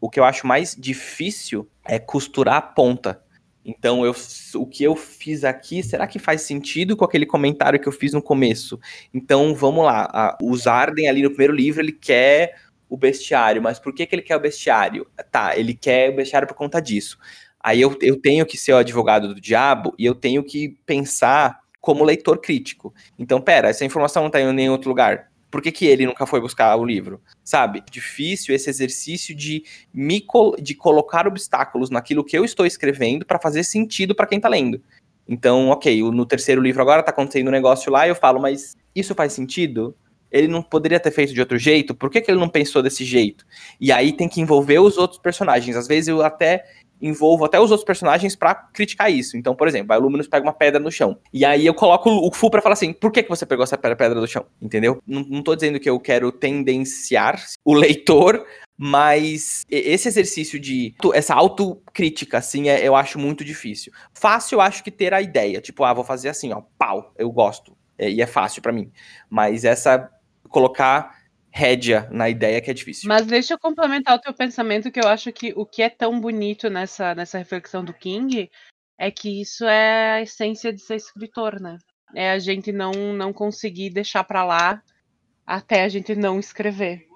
o que eu acho mais difícil é costurar a ponta. Então, eu, o que eu fiz aqui, será que faz sentido com aquele comentário que eu fiz no começo? Então, vamos lá. A, o Zarden, ali no primeiro livro, ele quer o bestiário, mas por que, que ele quer o bestiário? Tá, ele quer o bestiário por conta disso. Aí eu, eu tenho que ser o advogado do diabo e eu tenho que pensar como leitor crítico. Então, pera, essa informação não está em nenhum outro lugar. Por que, que ele nunca foi buscar o livro? Sabe? Difícil esse exercício de me de colocar obstáculos naquilo que eu estou escrevendo para fazer sentido para quem está lendo. Então, ok, no terceiro livro agora está acontecendo um negócio lá e eu falo, mas isso faz sentido? Ele não poderia ter feito de outro jeito? Por que, que ele não pensou desse jeito? E aí tem que envolver os outros personagens. Às vezes eu até envolvo até os outros personagens para criticar isso. Então, por exemplo, a Luminous pega uma pedra no chão. E aí eu coloco o Fu pra falar assim: por que, que você pegou essa pedra do chão? Entendeu? Não, não tô dizendo que eu quero tendenciar o leitor, mas esse exercício de essa autocrítica, assim, é, eu acho muito difícil. Fácil, eu acho que ter a ideia, tipo, ah, vou fazer assim, ó, pau, eu gosto. É, e é fácil para mim. Mas essa colocar rédea na ideia que é difícil. Mas deixa eu complementar o teu pensamento, que eu acho que o que é tão bonito nessa, nessa reflexão do King é que isso é a essência de ser escritor, né? É a gente não, não conseguir deixar para lá até a gente não escrever.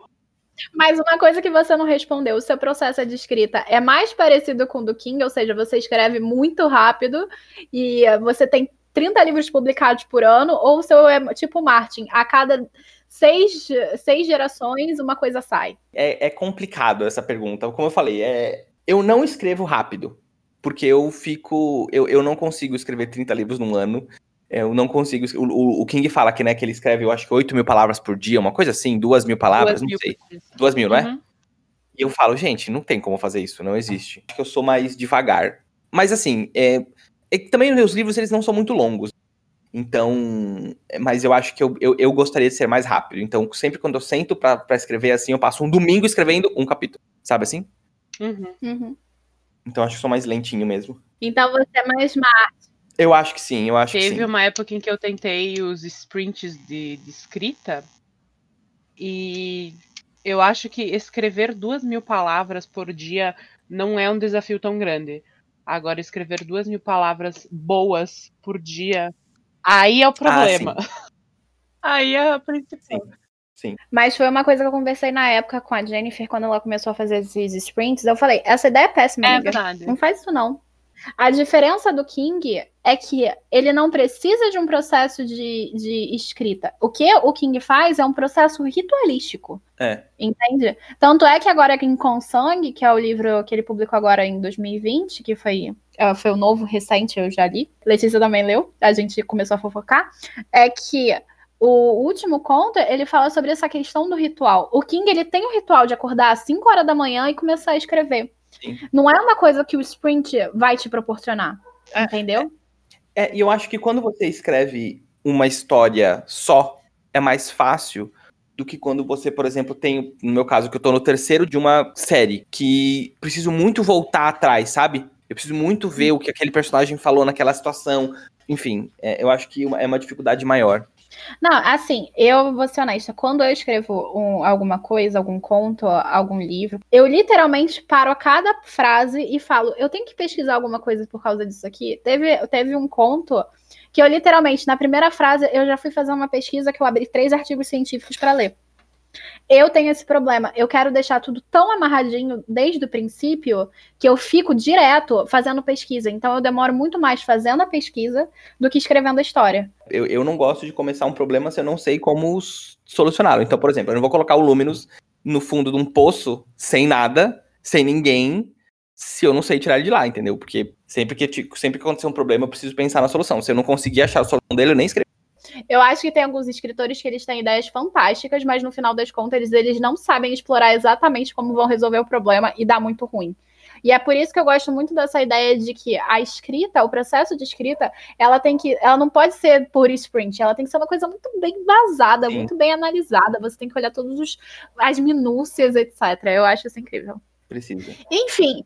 Mas uma coisa que você não respondeu, o seu processo de escrita é mais parecido com o do King, ou seja, você escreve muito rápido e você tem 30 livros publicados por ano, ou o seu é tipo Martin, a cada seis, seis gerações, uma coisa sai? É, é complicado essa pergunta. Como eu falei, é, eu não escrevo rápido, porque eu fico. Eu, eu não consigo escrever 30 livros num ano. Eu não consigo. O, o King fala que, né, que ele escreve, eu acho que 8 mil palavras por dia, uma coisa assim, duas mil palavras, duas não mil sei. Duas mil, não é? Uhum. E eu falo, gente, não tem como fazer isso, não existe. Acho que eu sou mais devagar. Mas assim, é, é, também os meus livros eles não são muito longos. Então, mas eu acho que eu, eu, eu, gostaria de ser mais rápido. Então, sempre quando eu sento para escrever assim, eu passo um domingo escrevendo um capítulo, sabe assim? Uhum. Uhum. Então, acho que sou mais lentinho mesmo. Então, você é mais smart. Eu acho que sim, eu acho Teve que sim. uma época em que eu tentei os sprints de, de escrita e eu acho que escrever duas mil palavras por dia não é um desafio tão grande. Agora, escrever duas mil palavras boas por dia Aí é o problema. Ah, Aí é a principal. Sim. Sim. Mas foi uma coisa que eu conversei na época com a Jennifer, quando ela começou a fazer esses sprints. Eu falei, essa ideia é péssima, É amiga. verdade. Não faz isso, não. A diferença do King é que ele não precisa de um processo de, de escrita. O que o King faz é um processo ritualístico. É. Entende? Tanto é que agora em Consang, que é o livro que ele publicou agora em 2020, que foi, uh, foi o novo recente, eu já li. Letícia também leu, a gente começou a fofocar. É que o último conto, ele fala sobre essa questão do ritual. O King, ele tem o ritual de acordar às 5 horas da manhã e começar a escrever. Sim. Não é uma coisa que o sprint vai te proporcionar. É, entendeu? É, e eu acho que quando você escreve uma história só, é mais fácil do que quando você, por exemplo, tem, no meu caso, que eu tô no terceiro de uma série, que preciso muito voltar atrás, sabe? Eu preciso muito ver o que aquele personagem falou naquela situação. Enfim, é, eu acho que é uma dificuldade maior. Não, assim, eu vou ser honesta. Quando eu escrevo um, alguma coisa, algum conto, algum livro, eu literalmente paro a cada frase e falo, eu tenho que pesquisar alguma coisa por causa disso aqui. Teve, teve um conto que eu literalmente, na primeira frase, eu já fui fazer uma pesquisa que eu abri três artigos científicos para ler. Eu tenho esse problema. Eu quero deixar tudo tão amarradinho desde o princípio que eu fico direto fazendo pesquisa. Então eu demoro muito mais fazendo a pesquisa do que escrevendo a história. Eu, eu não gosto de começar um problema se eu não sei como solucioná-lo. Então, por exemplo, eu não vou colocar o Luminous no fundo de um poço sem nada, sem ninguém, se eu não sei tirar ele de lá, entendeu? Porque sempre que, sempre que acontecer um problema, eu preciso pensar na solução. Se eu não conseguir achar a solução dele, eu nem escrevo. Eu acho que tem alguns escritores que eles têm ideias fantásticas, mas no final das contas eles, eles não sabem explorar exatamente como vão resolver o problema e dá muito ruim. E é por isso que eu gosto muito dessa ideia de que a escrita, o processo de escrita, ela tem que, ela não pode ser por sprint, ela tem que ser uma coisa muito bem vazada, Sim. muito bem analisada. Você tem que olhar todas as minúcias, etc. Eu acho isso incrível. Precisa. Enfim,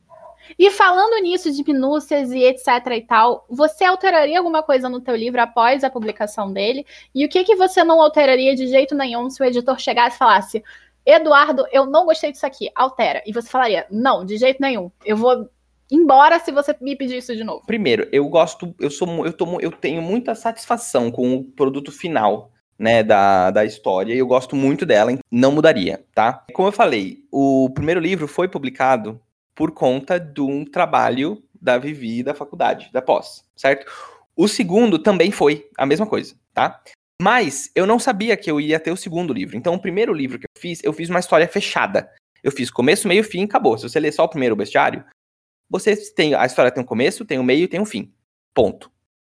e falando nisso de minúcias e etc e tal, você alteraria alguma coisa no teu livro após a publicação dele? E o que que você não alteraria de jeito nenhum se o editor chegasse e falasse: Eduardo, eu não gostei disso aqui, altera. E você falaria, não, de jeito nenhum. Eu vou embora se você me pedir isso de novo. Primeiro, eu gosto, eu sou, eu, tomo, eu tenho muita satisfação com o produto final. Né, da, da história, e eu gosto muito dela, não mudaria, tá? Como eu falei, o primeiro livro foi publicado por conta de um trabalho da Vivi da faculdade, da pós, certo? O segundo também foi a mesma coisa, tá? Mas eu não sabia que eu ia ter o segundo livro. Então, o primeiro livro que eu fiz, eu fiz uma história fechada. Eu fiz começo, meio, fim, acabou. Se você ler só o primeiro bestiário, você tem a história tem um começo, tem um meio e tem um fim. Ponto.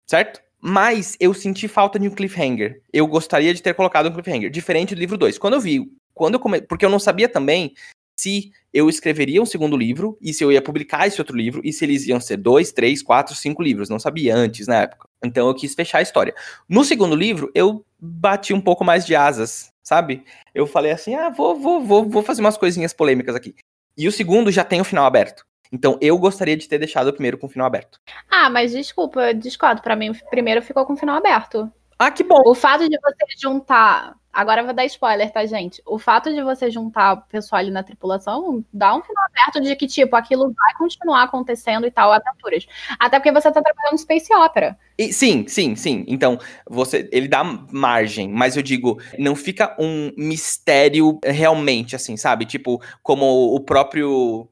Certo? Mas eu senti falta de um cliffhanger. Eu gostaria de ter colocado um cliffhanger, diferente do livro 2. Quando eu vi, quando eu come... porque eu não sabia também se eu escreveria um segundo livro e se eu ia publicar esse outro livro e se eles iam ser dois, três, quatro, cinco livros. Não sabia antes na época. Então eu quis fechar a história. No segundo livro, eu bati um pouco mais de asas, sabe? Eu falei assim: ah, vou, vou, vou, vou fazer umas coisinhas polêmicas aqui. E o segundo já tem o final aberto. Então eu gostaria de ter deixado o primeiro com o final aberto. Ah, mas desculpa, eu discordo. Pra mim, o primeiro ficou com o final aberto. Ah, que bom. O fato de você juntar Agora eu vou dar spoiler, tá, gente? O fato de você juntar o pessoal ali na tripulação dá um final aberto de que, tipo, aquilo vai continuar acontecendo e tal, aventuras. Até porque você tá trabalhando Space Opera. E, sim, sim, sim. Então, você, ele dá margem, mas eu digo, não fica um mistério realmente, assim, sabe? Tipo, como o próprio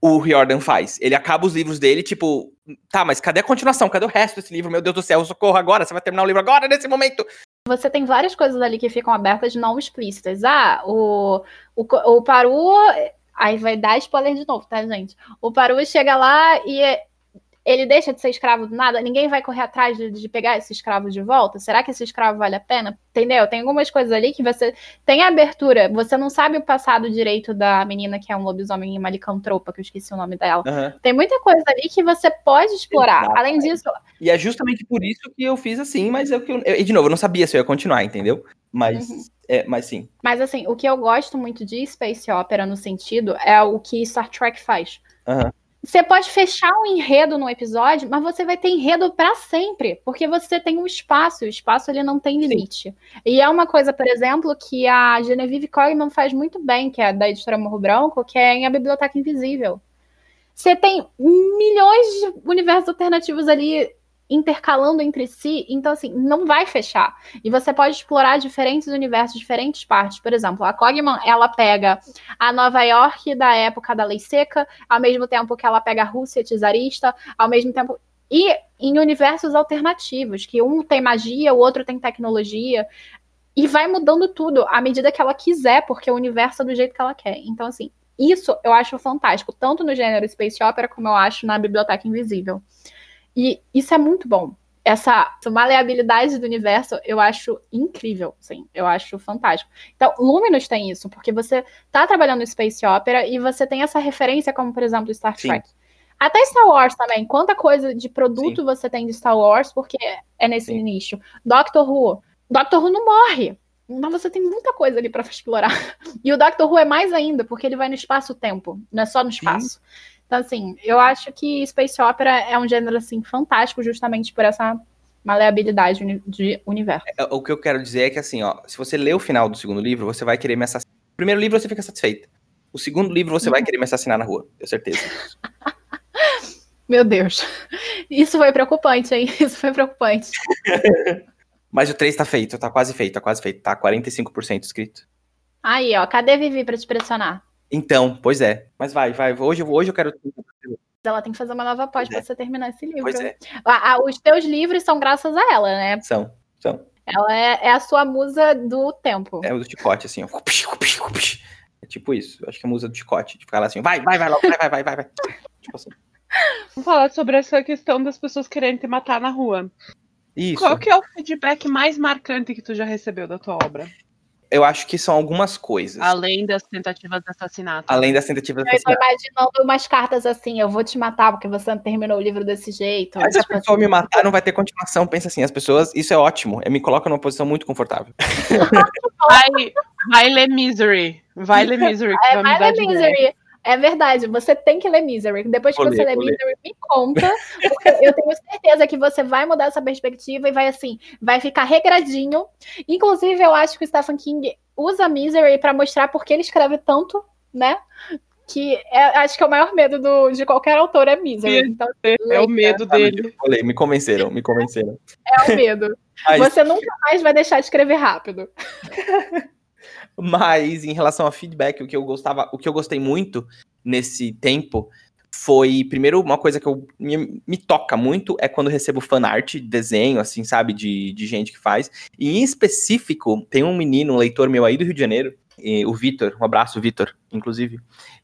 o Riordan faz. Ele acaba os livros dele, tipo, tá, mas cadê a continuação? Cadê o resto desse livro? Meu Deus do céu, socorro agora, você vai terminar o livro agora, nesse momento. Você tem várias coisas ali que ficam abertas não explícitas. Ah, o, o, o Paru. Aí vai dar spoiler de novo, tá, gente? O Paru chega lá e ele deixa de ser escravo do nada, ninguém vai correr atrás de, de, pegar esse escravo de volta? Será que esse escravo vale a pena? Entendeu? Tem algumas coisas ali que você tem abertura, você não sabe o passado direito da menina que é um lobisomem e uma licantropa, que eu esqueci o nome dela. Uhum. Tem muita coisa ali que você pode explorar. Exato. Além disso. E é justamente por isso que eu fiz assim, mas eu, eu, de novo, eu não sabia se eu ia continuar, entendeu? Mas. Uhum. É, mas sim. Mas assim, o que eu gosto muito de Space Opera no sentido é o que Star Trek faz. Uhum. Você pode fechar um enredo no episódio, mas você vai ter enredo para sempre, porque você tem um espaço, o espaço ele não tem limite. Sim. E é uma coisa, por exemplo, que a Genevieve Cogman faz muito bem, que é da editora Morro Branco, que é em A Biblioteca Invisível. Você tem milhões de universos alternativos ali intercalando entre si, então assim, não vai fechar. E você pode explorar diferentes universos, diferentes partes. Por exemplo, a Cogman, ela pega a Nova York da época da Lei Seca, ao mesmo tempo que ela pega a Rússia czarista, ao mesmo tempo e em universos alternativos, que um tem magia, o outro tem tecnologia, e vai mudando tudo à medida que ela quiser, porque o universo é do jeito que ela quer. Então assim, isso eu acho fantástico, tanto no gênero space opera como eu acho na Biblioteca Invisível. E isso é muito bom. Essa, maleabilidade do universo eu acho incrível, sim. Eu acho fantástico. Então, Luminous tem isso, porque você tá trabalhando no Space Opera e você tem essa referência, como, por exemplo, Star Trek. Sim. Até Star Wars também. Quanta coisa de produto sim. você tem de Star Wars, porque é nesse sim. nicho. Doctor Who. Doctor Who não morre. Mas você tem muita coisa ali para explorar. E o Doctor Who é mais ainda, porque ele vai no espaço-tempo, não é só no espaço. Sim. Então, assim, eu acho que Space Opera é um gênero, assim, fantástico justamente por essa maleabilidade de universo. É, o que eu quero dizer é que, assim, ó, se você ler o final do segundo livro, você vai querer me assassinar. O primeiro livro você fica satisfeito. O segundo livro você vai uhum. querer me assassinar na rua, tenho certeza. Meu Deus. Isso foi preocupante, hein? Isso foi preocupante. Mas o 3 tá feito, tá quase feito, tá quase feito. Tá 45% escrito. Aí, ó, cadê Vivi pra te pressionar? Então, pois é. Mas vai, vai. Hoje, hoje eu quero. Ela tem que fazer uma nova pós para é. você terminar esse livro. Pois é. Ah, os teus livros são graças a ela, né? São, são. Ela é, é a sua musa do tempo. É o do chicote, assim. Ó. É tipo isso. Eu acho que é a musa do chicote. De ficar lá assim, vai, vai, vai, logo, vai, vai, vai, vai, vai. Tipo assim. Vamos falar sobre essa questão das pessoas querendo te matar na rua. Isso. Qual que é o feedback mais marcante que tu já recebeu da tua obra? Eu acho que são algumas coisas. Além das tentativas de assassinato. Além das tentativas de Eu tô assassinato. imaginando umas cartas assim, eu vou te matar porque você não terminou o livro desse jeito. Mas se a Tipo pessoa assim. me matar, não vai ter continuação. Pensa assim, as pessoas. Isso é ótimo. Me coloca numa posição muito confortável. Vai, vai ler Misery. Vai ler Misery, que É, vai vai ler. Misery. É verdade, você tem que ler Misery. Depois que Vou você ler, ler. Misery, me conta. Porque eu tenho certeza que você vai mudar essa perspectiva e vai assim, vai ficar regradinho. Inclusive, eu acho que o Stephen King usa Misery pra mostrar por que ele escreve tanto, né? Que é- acho que é o maior medo do- de qualquer autor é Misery. Então, É o medo dele. Falei, me convenceram, me convenceram. é o medo. Mas, Você nunca mais vai deixar de escrever rápido. Mas em relação a feedback, o que eu gostava, o que eu gostei muito nesse tempo foi, primeiro, uma coisa que eu, me, me toca muito é quando recebo fanart, desenho, assim, sabe, de, de gente que faz. E em específico, tem um menino, um leitor meu aí do Rio de Janeiro, o Vitor, um abraço, Vitor, inclusive,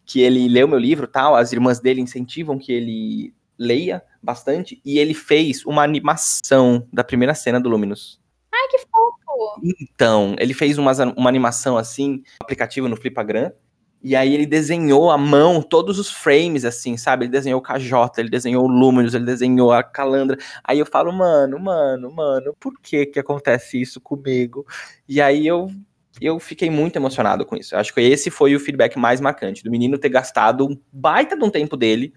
que ele leu meu livro tal, as irmãs dele incentivam que ele leia bastante, e ele fez uma animação da primeira cena do Luminous. Ai, que Então, ele fez uma animação assim, aplicativo no Flipagram, e aí ele desenhou à mão todos os frames, assim, sabe? Ele desenhou o KJ, ele desenhou o Luminous, ele desenhou a Calandra. Aí eu falo, mano, mano, mano, por que que acontece isso comigo? E aí eu, eu fiquei muito emocionado com isso. Eu Acho que esse foi o feedback mais marcante, do menino ter gastado um baita de um tempo dele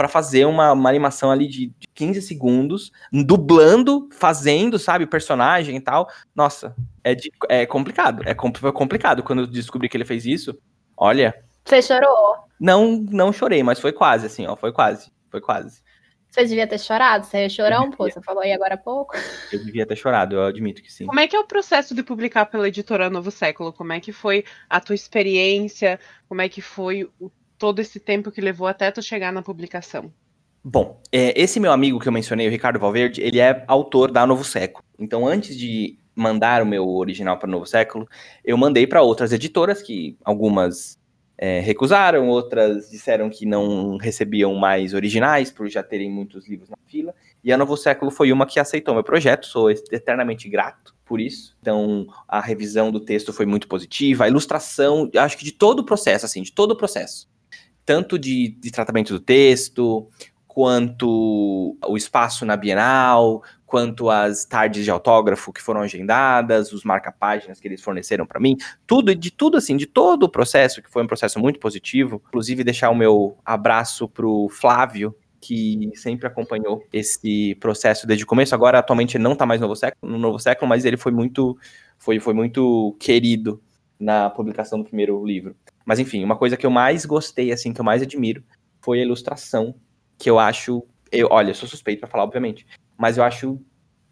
pra fazer uma, uma animação ali de, de 15 segundos, dublando, fazendo, sabe, personagem e tal. Nossa, é, de- é complicado. É complicado quando eu descobri que ele fez isso. Olha, Você chorou? não não chorei, mas foi quase, assim, ó. Foi quase. Foi quase. Você devia ter chorado? Você ia chorar um pouco. Você falou aí agora há pouco. Eu devia ter chorado, eu admito que sim. Como é que é o processo de publicar pela editora Novo Século? Como é que foi a tua experiência? Como é que foi o- todo esse tempo que levou até tu chegar na publicação? Bom, é, esse meu amigo que eu mencionei, o Ricardo Valverde, ele é autor da Novo Século. Então, antes de mandar o meu original para Novo Século, eu mandei para outras editoras, que algumas é, recusaram, outras disseram que não recebiam mais originais, por já terem muitos livros na fila. E a Novo Século foi uma que aceitou meu projeto, sou eternamente grato por isso. Então, a revisão do texto foi muito positiva, a ilustração, acho que de todo o processo, assim, de todo o processo. Tanto de, de tratamento do texto, quanto o espaço na Bienal, quanto as tardes de autógrafo que foram agendadas, os marca-páginas que eles forneceram para mim, tudo, de tudo assim, de todo o processo, que foi um processo muito positivo. Inclusive, deixar o meu abraço pro Flávio, que sempre acompanhou esse processo desde o começo. Agora, atualmente, ele não está mais no novo século, no novo século, mas ele foi muito, foi, foi muito querido na publicação do primeiro livro. Mas enfim, uma coisa que eu mais gostei, assim, que eu mais admiro, foi a ilustração, que eu acho, eu, olha, eu sou suspeito para falar, obviamente, mas eu acho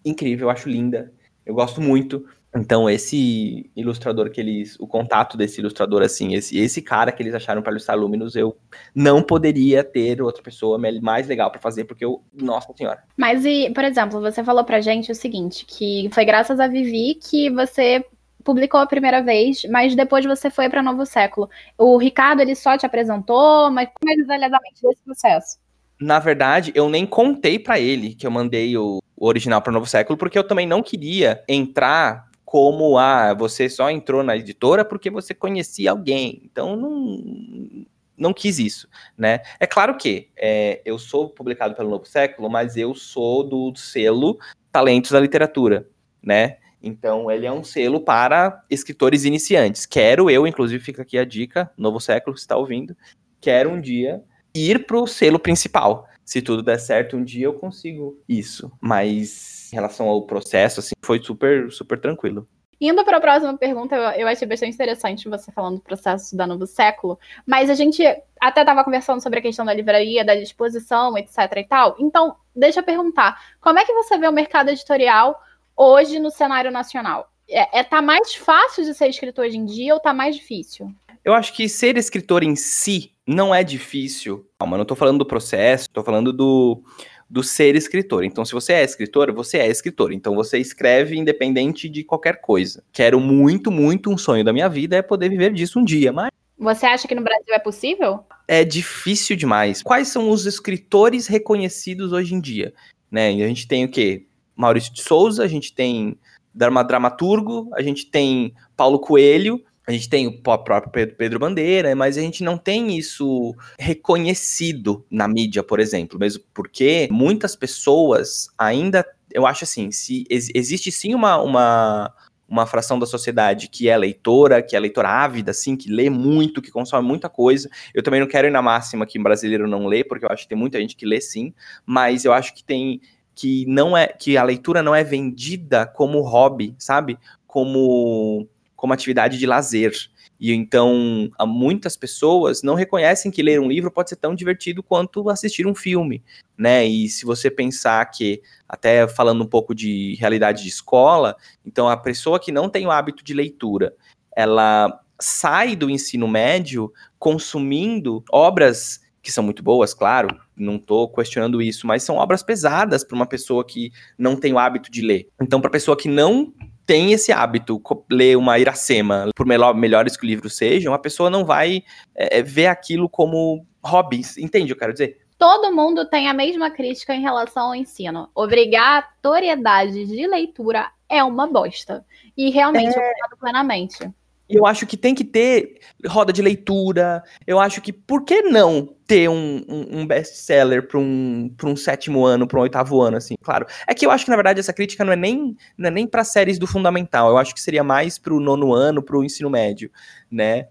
incrível, eu acho linda, eu gosto muito. Então, esse ilustrador que eles. O contato desse ilustrador, assim, esse, esse cara que eles acharam para ilustrar Luminous, eu não poderia ter outra pessoa mais legal para fazer, porque eu. Nossa Senhora. Mas e, por exemplo, você falou pra gente o seguinte, que foi graças a Vivi que você publicou a primeira vez, mas depois você foi para Novo Século. O Ricardo, ele só te apresentou, mas como é detalhadamente desse processo? Na verdade, eu nem contei para ele que eu mandei o, o original para Novo Século, porque eu também não queria entrar como ah, você só entrou na editora porque você conhecia alguém. Então não, não quis isso, né? É claro que é, eu sou publicado pelo Novo Século, mas eu sou do selo Talentos da Literatura, né? Então ele é um selo para escritores iniciantes. Quero eu, inclusive fica aqui a dica, Novo Século que está ouvindo, quero um dia ir para o selo principal. Se tudo der certo, um dia eu consigo isso. Mas em relação ao processo, assim, foi super, super tranquilo. Indo para a próxima pergunta, eu, achei bastante interessante você falando do processo da Novo Século, mas a gente até estava conversando sobre a questão da livraria, da disposição, etc e tal. Então, deixa eu perguntar, como é que você vê o mercado editorial hoje no cenário nacional? É, é tá mais fácil de ser escritor hoje em dia ou tá mais difícil? Eu acho que ser escritor em si não é difícil. Calma, não tô falando do processo, tô falando do, do ser escritor. Então, se você é escritor, você é escritor. Então, você escreve independente de qualquer coisa. Quero muito, muito um sonho da minha vida é poder viver disso um dia, mas Você acha que no Brasil é possível? é difícil demais. Quais são os escritores reconhecidos hoje em dia? Né? E a gente tem o quê? Maurício de Souza, a gente tem dramaturgo, a gente tem Paulo Coelho, a gente tem o próprio Pedro Bandeira, mas a gente não tem isso reconhecido na mídia, por exemplo, mesmo porque muitas pessoas ainda, eu acho assim, se existe sim uma, uma, uma fração da sociedade que é leitora, que é leitora ávida, assim, que lê muito, que consome muita coisa. Eu também não quero ir na máxima que brasileiro não lê, porque eu acho que tem muita gente que lê sim, mas eu acho que tem que não é que a leitura não é vendida como hobby, sabe? Como como atividade de lazer. E então, muitas pessoas não reconhecem que ler um livro pode ser tão divertido quanto assistir um filme, né? E se você pensar que, até falando um pouco de realidade de escola, então a pessoa que não tem o hábito de leitura, ela sai do ensino médio consumindo obras que são muito boas, claro, não estou questionando isso, mas são obras pesadas para uma pessoa que não tem o hábito de ler. Então, para a pessoa que não tem esse hábito, ler uma Iracema, por melhor, melhores que o livro sejam, a pessoa não vai é, é ver aquilo como hobbies, entende o que eu quero dizer? Todo mundo tem a mesma crítica em relação ao ensino. Obrigatoriedade de leitura é uma bosta. E realmente é... eu concordo plenamente. E eu acho que tem que ter roda de leitura. Eu acho que por que não ter um, um, um best-seller para um, um sétimo ano, para um oitavo ano, assim, claro. É que eu acho que, na verdade, essa crítica não é nem, é nem para séries do fundamental. Eu acho que seria mais para o nono ano, para o ensino médio, né?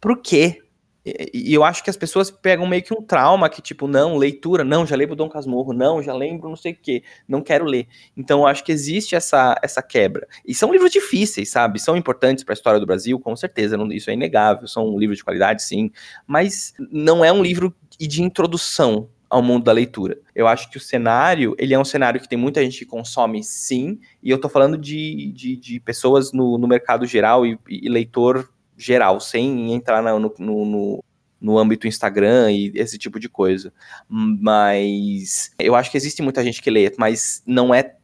Por quê? E eu acho que as pessoas pegam meio que um trauma que, tipo, não, leitura, não, já lembro Dom Casmurro, não, já lembro não sei o quê, não quero ler. Então eu acho que existe essa, essa quebra. E são livros difíceis, sabe? São importantes para a história do Brasil, com certeza, não, isso é inegável, são livros de qualidade, sim, mas não é um livro de introdução ao mundo da leitura. Eu acho que o cenário, ele é um cenário que tem muita gente que consome, sim, e eu tô falando de, de, de pessoas no, no mercado geral e, e leitor geral, sem entrar no, no, no, âmbito Instagram e esse tipo de coisa. Mas eu acho que existe muita gente que lê, mas não é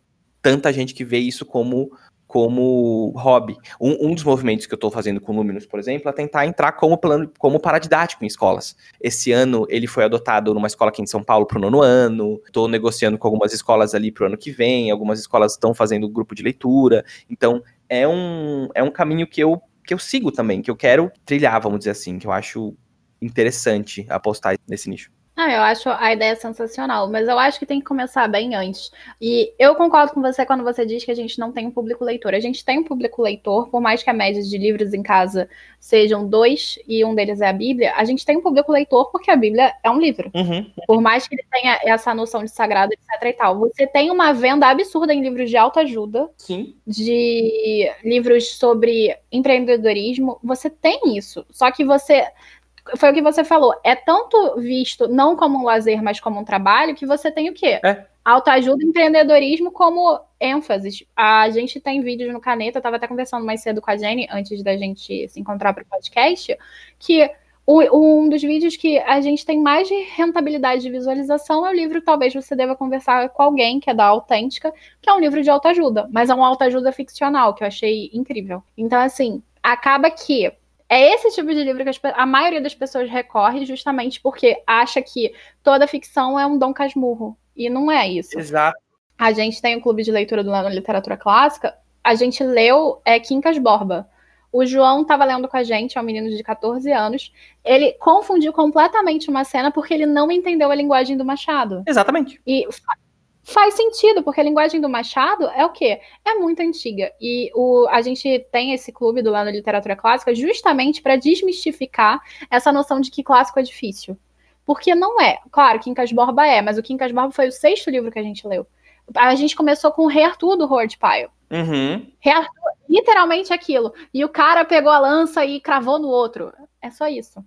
tanta gente que vê isso como como hobby. Um, um dos movimentos que eu estou fazendo com o Luminous, por exemplo, é tentar entrar como plano, como paradidático em escolas. Esse ano ele foi adotado numa escola aqui em São Paulo para o nono ano. Estou negociando com algumas escolas ali para o ano que vem. Algumas escolas estão fazendo grupo de leitura. Então é um, é um caminho que eu que eu sigo também, que eu quero trilhar, vamos dizer assim, que eu acho interessante apostar nesse nicho. Ah, eu acho a ideia sensacional, mas eu acho que tem que começar bem antes. E eu concordo com você quando você diz que a gente não tem um público leitor. A gente tem um público leitor, por mais que a média de livros em casa sejam dois e um deles é a Bíblia, a gente tem um público leitor porque a Bíblia é um livro. Uhum. Por mais que ele tenha essa noção de sagrado, etc e tal. Você tem uma venda absurda em livros de autoajuda, Sim. de livros sobre empreendedorismo. Você tem isso. Só que você foi o que você falou. É tanto visto não como um lazer, mas como um trabalho, que você tem o quê? É. Autoajuda e empreendedorismo como ênfase. A gente tem vídeos no Caneta, eu estava até conversando mais cedo com a Jenny, antes da gente se encontrar para o podcast, que o, um dos vídeos que a gente tem mais de rentabilidade de visualização é o livro Talvez Você Deva Conversar com Alguém, que é da Autêntica, que é um livro de autoajuda, mas é uma autoajuda ficcional, que eu achei incrível. Então, assim, acaba que é esse tipo de livro que a maioria das pessoas recorre justamente porque acha que toda ficção é um Dom Casmurro. E não é isso. Exato. A gente tem o um clube de leitura do Lendo Literatura Clássica. A gente leu é, Quincas Borba. O João estava lendo com a gente, é um menino de 14 anos. Ele confundiu completamente uma cena porque ele não entendeu a linguagem do Machado. Exatamente. E Faz sentido, porque a linguagem do Machado é o quê? É muito antiga. E o, a gente tem esse clube do da literatura clássica justamente para desmistificar essa noção de que clássico é difícil. Porque não é. Claro, Quincas Borba é, mas o Quincas Borba foi o sexto livro que a gente leu. A gente começou com o Rei Arthur do Howard Pyle. Uhum. Rei Arthur, literalmente aquilo. E o cara pegou a lança e cravou no outro. É só isso.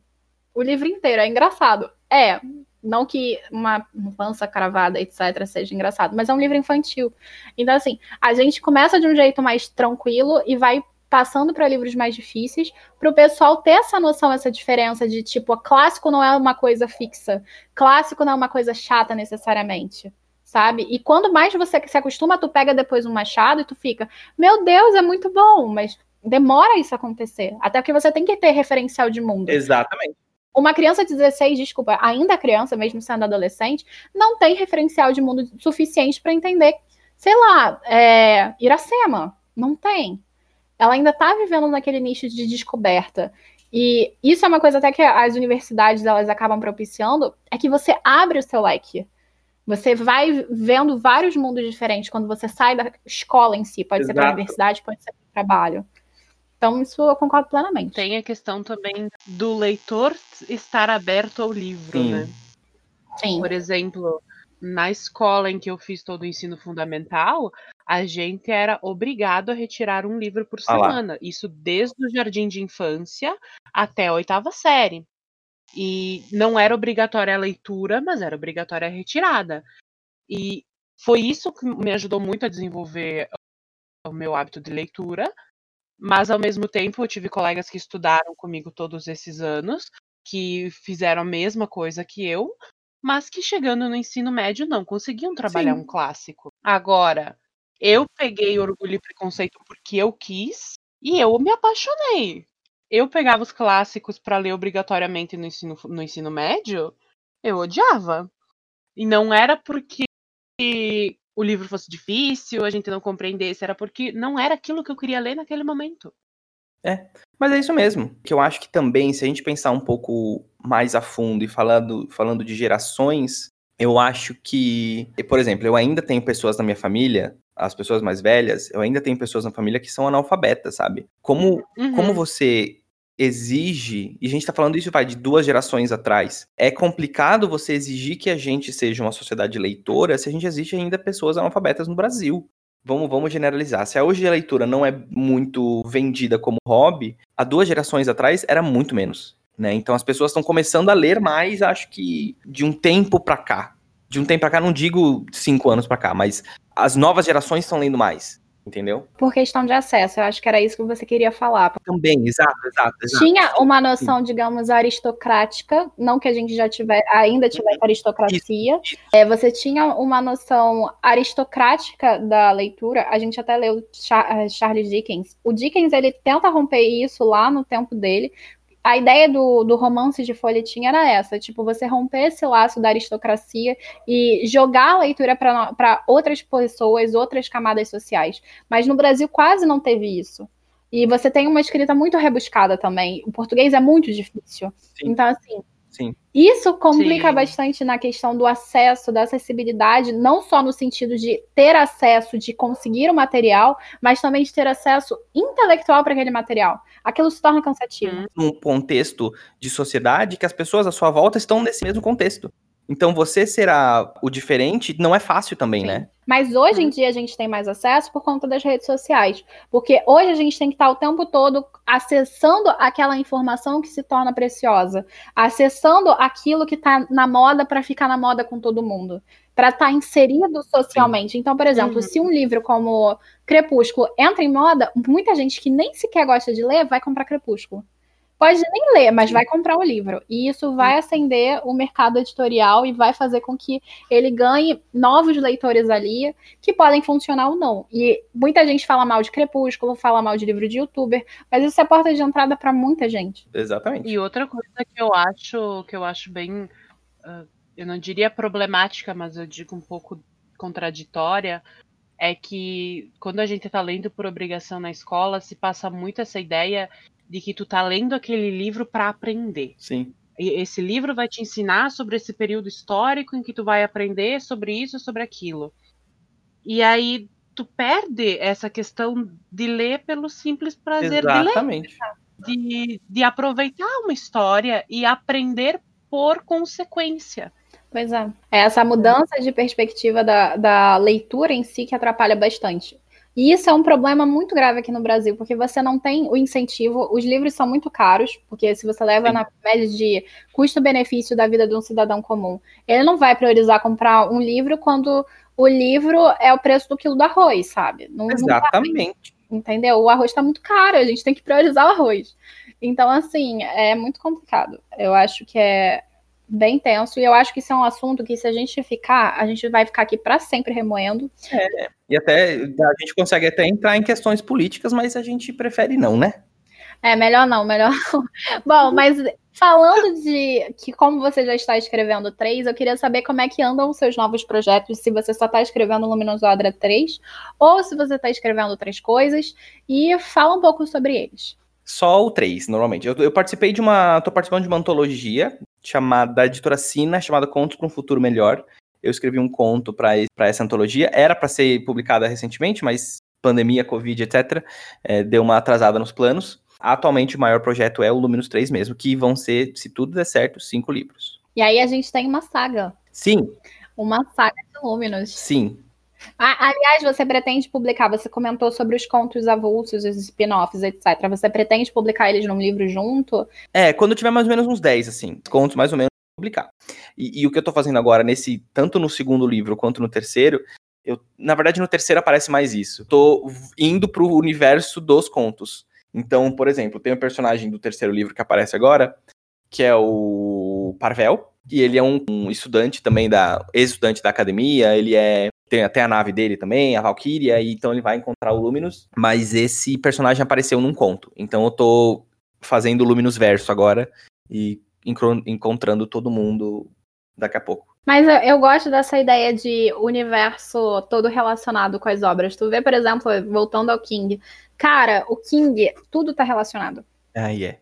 O livro inteiro é engraçado. É, não que uma lança cravada, etc., seja engraçado, mas é um livro infantil. Então, assim, a gente começa de um jeito mais tranquilo e vai passando para livros mais difíceis, para o pessoal ter essa noção, essa diferença de tipo, clássico não é uma coisa fixa, clássico não é uma coisa chata necessariamente, sabe? E quando mais você se acostuma, tu pega depois um machado e tu fica, meu Deus, é muito bom, mas demora isso acontecer, até porque você tem que ter referencial de mundo. Exatamente. Uma criança de 16, desculpa, ainda criança, mesmo sendo adolescente, não tem referencial de mundo suficiente para entender sei lá, é, Iracema, não tem. Ela ainda está vivendo naquele nicho de descoberta. E isso é uma coisa até que as universidades elas acabam propiciando, é que você abre o seu leque. Você vai vendo vários mundos diferentes quando você sai da escola em si. Pode Exato. ser para a universidade, pode ser para o trabalho. Então, isso eu concordo plenamente. Tem a questão também do leitor estar aberto ao livro, Sim. né? Sim. Por exemplo, na escola em que eu fiz todo o ensino fundamental, a gente era obrigado a retirar um livro por semana. Ah Isso desde o jardim de infância até a oitava série. E não era obrigatória a leitura, mas era obrigatória a retirada. E foi isso que me ajudou muito a desenvolver o meu hábito de leitura. Mas ao mesmo tempo, eu tive colegas que estudaram comigo todos esses anos, que fizeram a mesma coisa que eu, mas que chegando no ensino médio não conseguiam trabalhar Sim. um clássico. Agora, eu peguei Orgulho e Preconceito porque eu quis e eu me apaixonei. Eu pegava os clássicos para ler obrigatoriamente no ensino, no ensino médio, eu odiava. E não era porque o livro fosse difícil, a gente não compreendesse, era porque não era aquilo que eu queria ler naquele momento. É, mas é isso mesmo. Que eu acho que também, se a gente pensar um pouco mais a fundo e falando, falando de gerações, eu acho que, por exemplo, eu ainda tenho pessoas na minha família, as pessoas mais velhas, eu ainda tenho pessoas na família que são analfabetas, sabe? Como, uhum. como você exige, e a gente tá falando isso vai de duas gerações atrás, é complicado você exigir que a gente seja uma sociedade leitora se a gente exige ainda pessoas analfabetas no Brasil. Vamos, vamos generalizar. Se hoje a leitura não é muito vendida como hobby, há duas gerações atrás era muito menos. Né? Então as pessoas estão começando a ler mais, acho que de um tempo para cá. De um tempo para cá, não digo cinco anos para cá, mas as novas gerações estão lendo mais entendeu? Por questão de acesso, eu acho que era isso que você queria falar. Também, exato, exato. exato. Tinha uma noção, digamos, aristocrática, não que a gente já tiver, ainda tivesse aristocracia. Isso, isso. É, você tinha uma noção aristocrática da leitura, a gente até leu eh, Charles Dickens. O Dickens, ele tenta romper isso lá no tempo dele, a ideia do, do romance de folhetim era essa, tipo, você romper esse laço da aristocracia e jogar a leitura para outras pessoas, outras camadas sociais. Mas no Brasil quase não teve isso. E você tem uma escrita muito rebuscada também. O português é muito difícil. Sim. Então, assim, Sim. Isso complica Sim. bastante na questão do acesso, da acessibilidade, não só no sentido de ter acesso, de conseguir o material, mas também de ter acesso intelectual para aquele material. Aquilo se torna cansativo. Num contexto de sociedade que as pessoas à sua volta estão nesse mesmo contexto. Então você será o diferente não é fácil também, Sim. né? Mas hoje em uhum. dia a gente tem mais acesso por conta das redes sociais. Porque hoje a gente tem que estar o tempo todo acessando aquela informação que se torna preciosa, acessando aquilo que está na moda para ficar na moda com todo mundo, para estar tá inserido socialmente. Sim. Então, por exemplo, uhum. se um livro como Crepúsculo entra em moda, muita gente que nem sequer gosta de ler vai comprar Crepúsculo pode nem ler, mas vai comprar o livro. E isso vai acender o mercado editorial e vai fazer com que ele ganhe novos leitores ali, que podem funcionar ou não. E muita gente fala mal de Crepúsculo, fala mal de livro de youtuber, mas isso é porta de entrada para muita gente. Exatamente. E outra coisa que eu acho, que eu acho bem, uh, eu não diria problemática, mas eu digo um pouco contraditória, é que quando a gente está lendo por obrigação na escola, se passa muito essa ideia de que tu tá lendo aquele livro para aprender. Sim. E esse livro vai te ensinar sobre esse período histórico em que tu vai aprender sobre isso, sobre aquilo. E aí tu perde essa questão de ler pelo simples prazer Exatamente. de ler. De, de aproveitar uma história e aprender por consequência. Pois é. É essa mudança de perspectiva da, da leitura em si que atrapalha bastante. E isso é um problema muito grave aqui no Brasil, porque você não tem o incentivo, os livros são muito caros, porque se você leva Sim. na média de custo-benefício da vida de um cidadão comum, ele não vai priorizar comprar um livro quando o livro é o preço do quilo do arroz, sabe? Não, Exatamente. Não entendeu? O arroz está muito caro, a gente tem que priorizar o arroz. Então, assim, é muito complicado. Eu acho que é bem tenso, e eu acho que isso é um assunto que, se a gente ficar, a gente vai ficar aqui para sempre remoendo. É, e até a gente consegue até entrar em questões políticas, mas a gente prefere não, né? É, melhor não, melhor não. Bom, mas Falando de que, como você já está escrevendo três, eu queria saber como é que andam os seus novos projetos, se você só está escrevendo Luminosodra 3, ou se você está escrevendo outras coisas, e fala um pouco sobre eles. Só o três, normalmente. Eu, eu participei de uma. tô participando de uma antologia chamada da editora Sina, chamada Contos para um Futuro Melhor. Eu escrevi um conto para essa antologia. Era para ser publicada recentemente, mas pandemia, Covid, etc., é, deu uma atrasada nos planos. Atualmente, o maior projeto é o Luminous 3 mesmo, que vão ser, se tudo der certo, cinco livros. E aí a gente tem uma saga. Sim. Uma saga de Luminous. Sim. Ah, aliás, você pretende publicar, você comentou sobre os contos avulsos, os spin-offs, etc. Você pretende publicar eles num livro junto? É, quando tiver mais ou menos uns 10, assim, contos mais ou menos publicar. E, e, o que eu tô fazendo agora, nesse, tanto no segundo livro quanto no terceiro, eu, na verdade, no terceiro aparece mais isso. Tô indo pro universo dos contos. Então, por exemplo, tem um personagem do terceiro livro que aparece agora, que é o Parvel, e ele é um, um estudante também da ex-estudante da academia, ele é tem até a nave dele também, a Valkyria, e então ele vai encontrar o Luminous, mas esse personagem apareceu num conto. Então eu tô fazendo o Luminous verso agora e encontrando todo mundo daqui a pouco. Mas eu, eu, gosto dessa ideia de universo todo relacionado com as obras. Tu vê, por exemplo, voltando ao King. Cara, o King, tudo tá relacionado. Ah, yeah.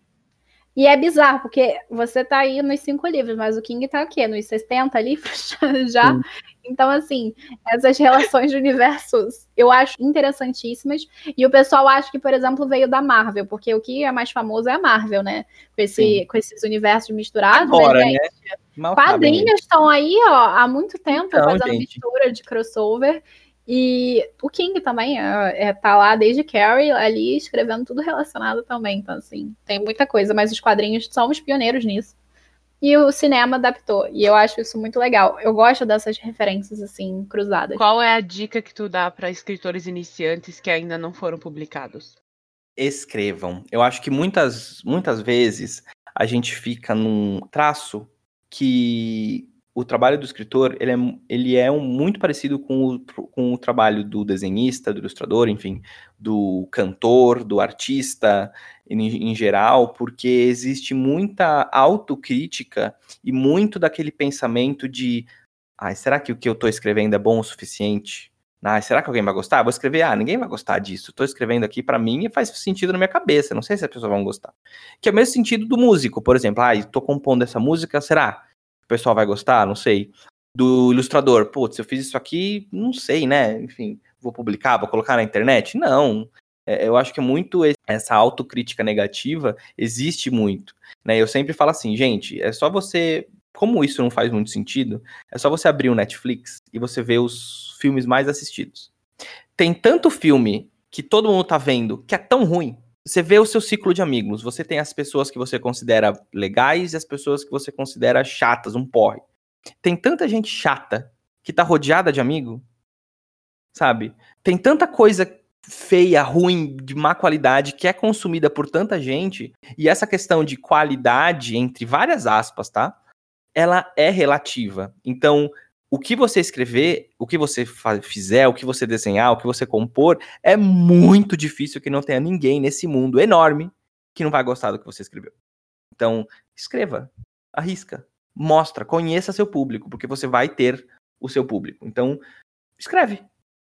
E é bizarro, porque você tá aí nos cinco livros, mas o King tá o quê? Nos 60 livros já? Sim. Então, assim, essas relações de universos eu acho interessantíssimas. E o pessoal acha que, por exemplo, veio da Marvel, porque o que é mais famoso é a Marvel, né? Com, esse, com esses universos misturados. Agora, mas, gente, né? quadrinhos estão aí, ó, há muito tempo então, fazendo gente. mistura de crossover. E o King também é, é, tá lá desde Carrie ali escrevendo tudo relacionado também. Então, assim, tem muita coisa, mas os quadrinhos são os pioneiros nisso. E o cinema adaptou. E eu acho isso muito legal. Eu gosto dessas referências, assim, cruzadas. Qual é a dica que tu dá para escritores iniciantes que ainda não foram publicados? Escrevam. Eu acho que muitas, muitas vezes a gente fica num traço que o trabalho do escritor ele é, ele é um, muito parecido com o, com o trabalho do desenhista, do ilustrador, enfim, do cantor, do artista em, em geral, porque existe muita autocrítica e muito daquele pensamento de ah, será que o que eu estou escrevendo é bom o suficiente? Ah, será que alguém vai gostar? Vou escrever, ah, ninguém vai gostar disso. Estou escrevendo aqui para mim e faz sentido na minha cabeça. Não sei se as pessoas vão gostar. Que é o mesmo sentido do músico, por exemplo. Ah, estou compondo essa música, será? O pessoal vai gostar, não sei. Do ilustrador, putz, eu fiz isso aqui, não sei, né? Enfim, vou publicar, vou colocar na internet? Não. É, eu acho que muito essa autocrítica negativa existe muito. Né? Eu sempre falo assim, gente, é só você. Como isso não faz muito sentido, é só você abrir o Netflix e você ver os filmes mais assistidos. Tem tanto filme que todo mundo tá vendo que é tão ruim você vê o seu ciclo de amigos. Você tem as pessoas que você considera legais e as pessoas que você considera chatas, um porre. Tem tanta gente chata que tá rodeada de amigo, sabe? Tem tanta coisa feia, ruim, de má qualidade que é consumida por tanta gente, e essa questão de qualidade, entre várias aspas, tá? Ela é relativa. Então, o que você escrever, o que você fizer, o que você desenhar, o que você compor, é muito difícil que não tenha ninguém nesse mundo enorme que não vai gostar do que você escreveu. Então, escreva, arrisca, mostra, conheça seu público, porque você vai ter o seu público. Então, escreve,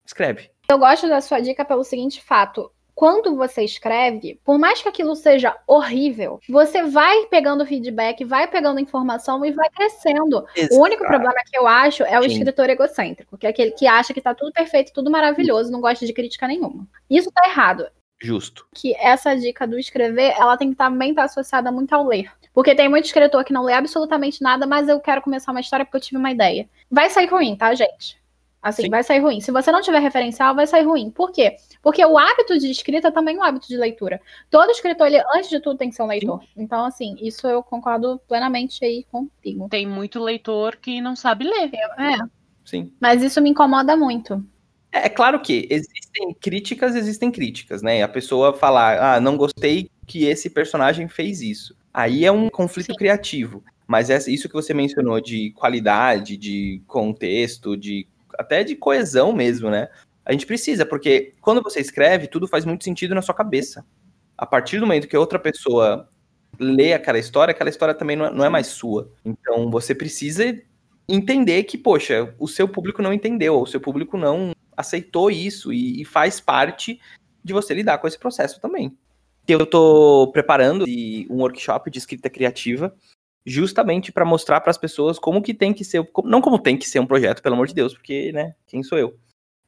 escreve. Eu gosto da sua dica pelo seguinte fato: quando você escreve, por mais que aquilo seja horrível, você vai pegando feedback, vai pegando informação e vai crescendo. Exato. O único problema que eu acho é o Sim. escritor egocêntrico, que é aquele que acha que tá tudo perfeito, tudo maravilhoso, não gosta de crítica nenhuma. Isso tá errado. Justo. Que essa dica do escrever, ela tem que também estar tá associada muito ao ler. Porque tem muito escritor que não lê absolutamente nada, mas eu quero começar uma história porque eu tive uma ideia. Vai sair ruim, tá, gente? Assim, Sim. vai sair ruim. Se você não tiver referencial, vai sair ruim. Por quê? Porque o hábito de escrita também é um hábito de leitura. Todo escritor, ele, antes de tudo, tem que ser um leitor. Sim. Então, assim, isso eu concordo plenamente aí contigo. Tem muito leitor que não sabe ler. É. Sim. Mas isso me incomoda muito. É, é claro que existem críticas, existem críticas, né? A pessoa falar, ah, não gostei que esse personagem fez isso. Aí é um conflito Sim. criativo. Mas é isso que você mencionou de qualidade, de contexto, de até de coesão mesmo, né? A gente precisa, porque quando você escreve, tudo faz muito sentido na sua cabeça. A partir do momento que outra pessoa lê aquela história, aquela história também não é, é mais sua. Então você precisa entender que, poxa, o seu público não entendeu, o seu público não aceitou isso e, e faz parte de você lidar com esse processo também. Eu estou preparando um workshop de escrita criativa justamente para mostrar para as pessoas como que tem que ser, não como tem que ser um projeto, pelo amor de Deus, porque, né, quem sou eu?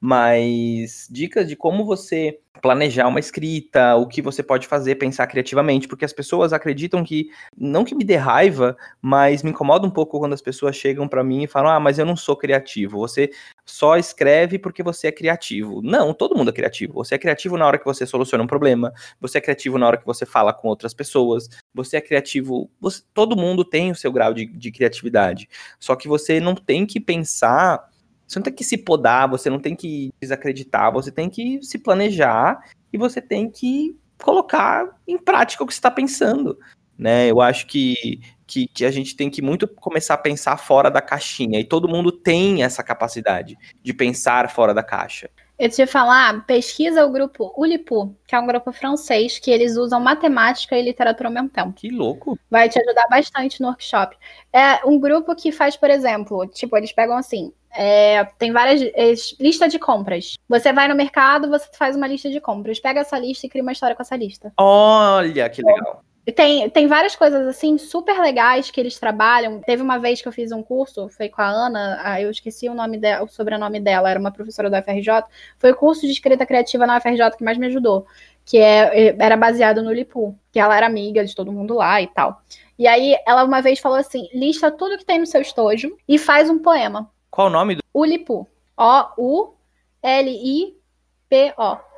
Mas dicas de como você planejar uma escrita, o que você pode fazer, pensar criativamente, porque as pessoas acreditam que, não que me dê raiva, mas me incomoda um pouco quando as pessoas chegam para mim e falam: "Ah, mas eu não sou criativo. Você só escreve porque você é criativo". Não, todo mundo é criativo. Você é criativo na hora que você soluciona um problema, você é criativo na hora que você fala com outras pessoas, você é criativo, você, todo mundo tem o seu grau de, de criatividade. Só que você não tem que pensar você não tem que se podar, você não tem que desacreditar, você tem que se planejar e você tem que colocar em prática o que você está pensando. Né? Eu acho que, que, que, a gente tem que muito começar a pensar fora da caixinha, e todo mundo tem essa capacidade de pensar fora da caixa. Eu te falar, pesquisa o grupo Ulipu, que é um grupo francês que eles usam matemática e literatura ao mesmo tempo. Que louco! Vai te ajudar bastante no workshop. É um grupo que faz, por exemplo, tipo, eles pegam assim, é, tem várias é, lista de compras. Você vai no mercado, você faz uma lista de compras, pega essa lista e cria uma história com essa lista. Olha que legal. Tem, tem várias coisas assim super legais que eles trabalham. Teve uma vez que eu fiz um curso, foi com a Ana, ah, eu esqueci o nome dela, o sobrenome dela, era uma professora da UFRJ. Foi o curso de escrita criativa na UFRJ que mais me ajudou, que é, era baseado no Lipu, que ela era amiga de todo mundo lá e tal. E aí ela uma vez falou assim: lista tudo que tem no seu estojo e faz um poema. Qual o nome do. Ulipu. O-U-L-I-P-O.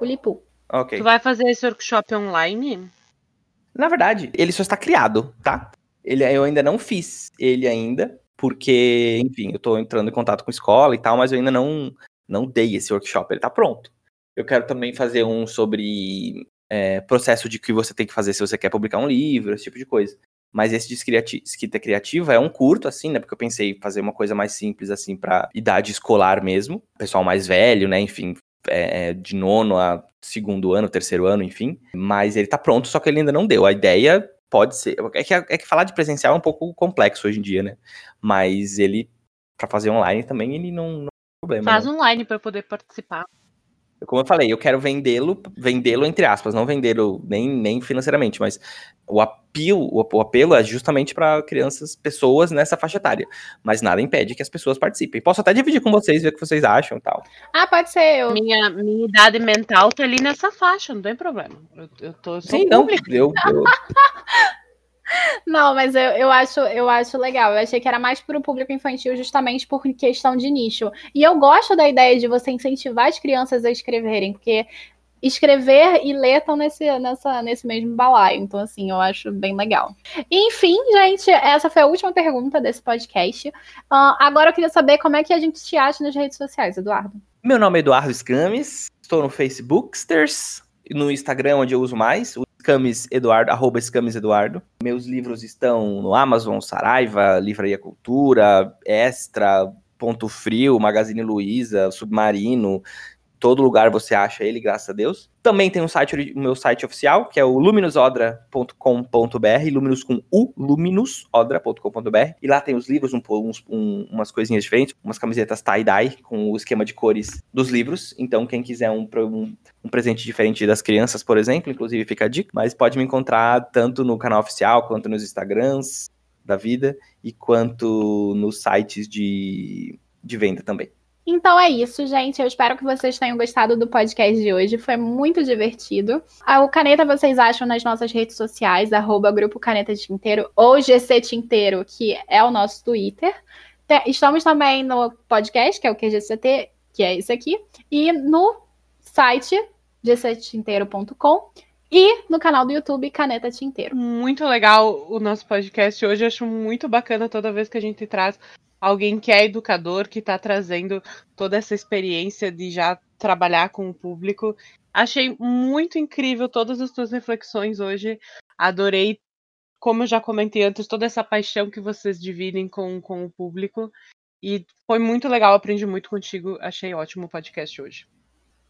Ulipu. Ok. Tu vai fazer esse workshop online? Na verdade, ele só está criado, tá? Ele, eu ainda não fiz ele ainda, porque, enfim, eu tô entrando em contato com escola e tal, mas eu ainda não, não dei esse workshop, ele tá pronto. Eu quero também fazer um sobre é, processo de que você tem que fazer se você quer publicar um livro, esse tipo de coisa. Mas esse de escrita criativa é um curto, assim, né? Porque eu pensei fazer uma coisa mais simples, assim, para idade escolar mesmo. Pessoal mais velho, né? Enfim, é, é, de nono a segundo ano, terceiro ano, enfim. Mas ele tá pronto, só que ele ainda não deu. A ideia pode ser. É que, é que falar de presencial é um pouco complexo hoje em dia, né? Mas ele, para fazer online também, ele não, não é problema. Faz não. online para poder participar. Como eu falei, eu quero vendê-lo, vendê-lo entre aspas, não vendê-lo nem, nem financeiramente, mas o apelo, o apelo é justamente para crianças, pessoas nessa faixa etária. Mas nada impede que as pessoas participem. Posso até dividir com vocês, ver o que vocês acham e tal. Ah, pode ser. Eu... Minha, minha idade mental tá ali nessa faixa, não tem problema. Eu, eu tô Sim, não, eu, eu... Não, mas eu, eu, acho, eu acho legal. Eu achei que era mais para o público infantil, justamente por questão de nicho. E eu gosto da ideia de você incentivar as crianças a escreverem, porque escrever e ler estão nesse, nessa, nesse mesmo balaio. Então, assim, eu acho bem legal. enfim, gente, essa foi a última pergunta desse podcast. Uh, agora eu queria saber como é que a gente te acha nas redes sociais, Eduardo. Meu nome é Eduardo Scames, estou no Facebooksters, no Instagram, onde eu uso mais, o Scames Eduardo, arroba Scames Eduardo. Meus livros estão no Amazon, Saraiva, Livraria Cultura, Extra, Ponto Frio, Magazine Luiza, Submarino, todo lugar você acha ele, graças a Deus. Também tem um site, o meu site oficial, que é o luminusodra.com.br, luminus com u, luminusodra.com.br, e lá tem os livros, um, uns, um, umas coisinhas diferentes, umas camisetas tie-dye com o esquema de cores dos livros, então quem quiser um, um, um presente diferente das crianças, por exemplo, inclusive fica a dica, mas pode me encontrar tanto no canal oficial, quanto nos Instagrams da vida, e quanto nos sites de, de venda também. Então é isso, gente. Eu espero que vocês tenham gostado do podcast de hoje. Foi muito divertido. Ah, o Caneta vocês acham nas nossas redes sociais, arroba Grupo Caneta Tinteiro ou GC Tinteiro, que é o nosso Twitter. Estamos também no podcast, que é o QGCT, que é esse aqui, e no site gctinteiro.com e no canal do YouTube Caneta Tinteiro. Muito legal o nosso podcast hoje. Acho muito bacana toda vez que a gente traz alguém que é educador, que está trazendo toda essa experiência de já trabalhar com o público. Achei muito incrível todas as suas reflexões hoje. Adorei, como eu já comentei antes, toda essa paixão que vocês dividem com, com o público. E foi muito legal, aprendi muito contigo. Achei ótimo o podcast hoje.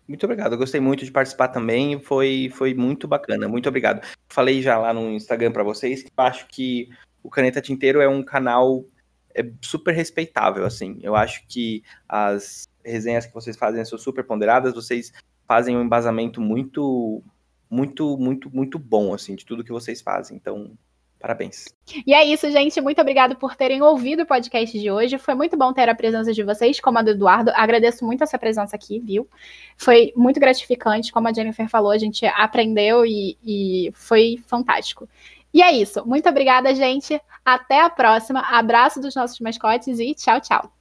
Muito obrigado. Eu gostei muito de participar também. Foi, foi muito bacana. Muito obrigado. Falei já lá no Instagram para vocês que acho que o Caneta Tinteiro é um canal é super respeitável, assim. Eu acho que as resenhas que vocês fazem são super ponderadas. Vocês fazem um embasamento muito, muito, muito, muito bom, assim, de tudo que vocês fazem. Então, Parabéns. E é isso, gente. Muito obrigado por terem ouvido o podcast de hoje. Foi muito bom ter a presença de vocês, como a do Eduardo. Agradeço muito essa presença aqui, viu? Foi muito gratificante, como a Jennifer falou, a gente aprendeu e, e foi fantástico. E é isso. Muito obrigada, gente. Até a próxima. Abraço dos nossos mascotes e tchau, tchau.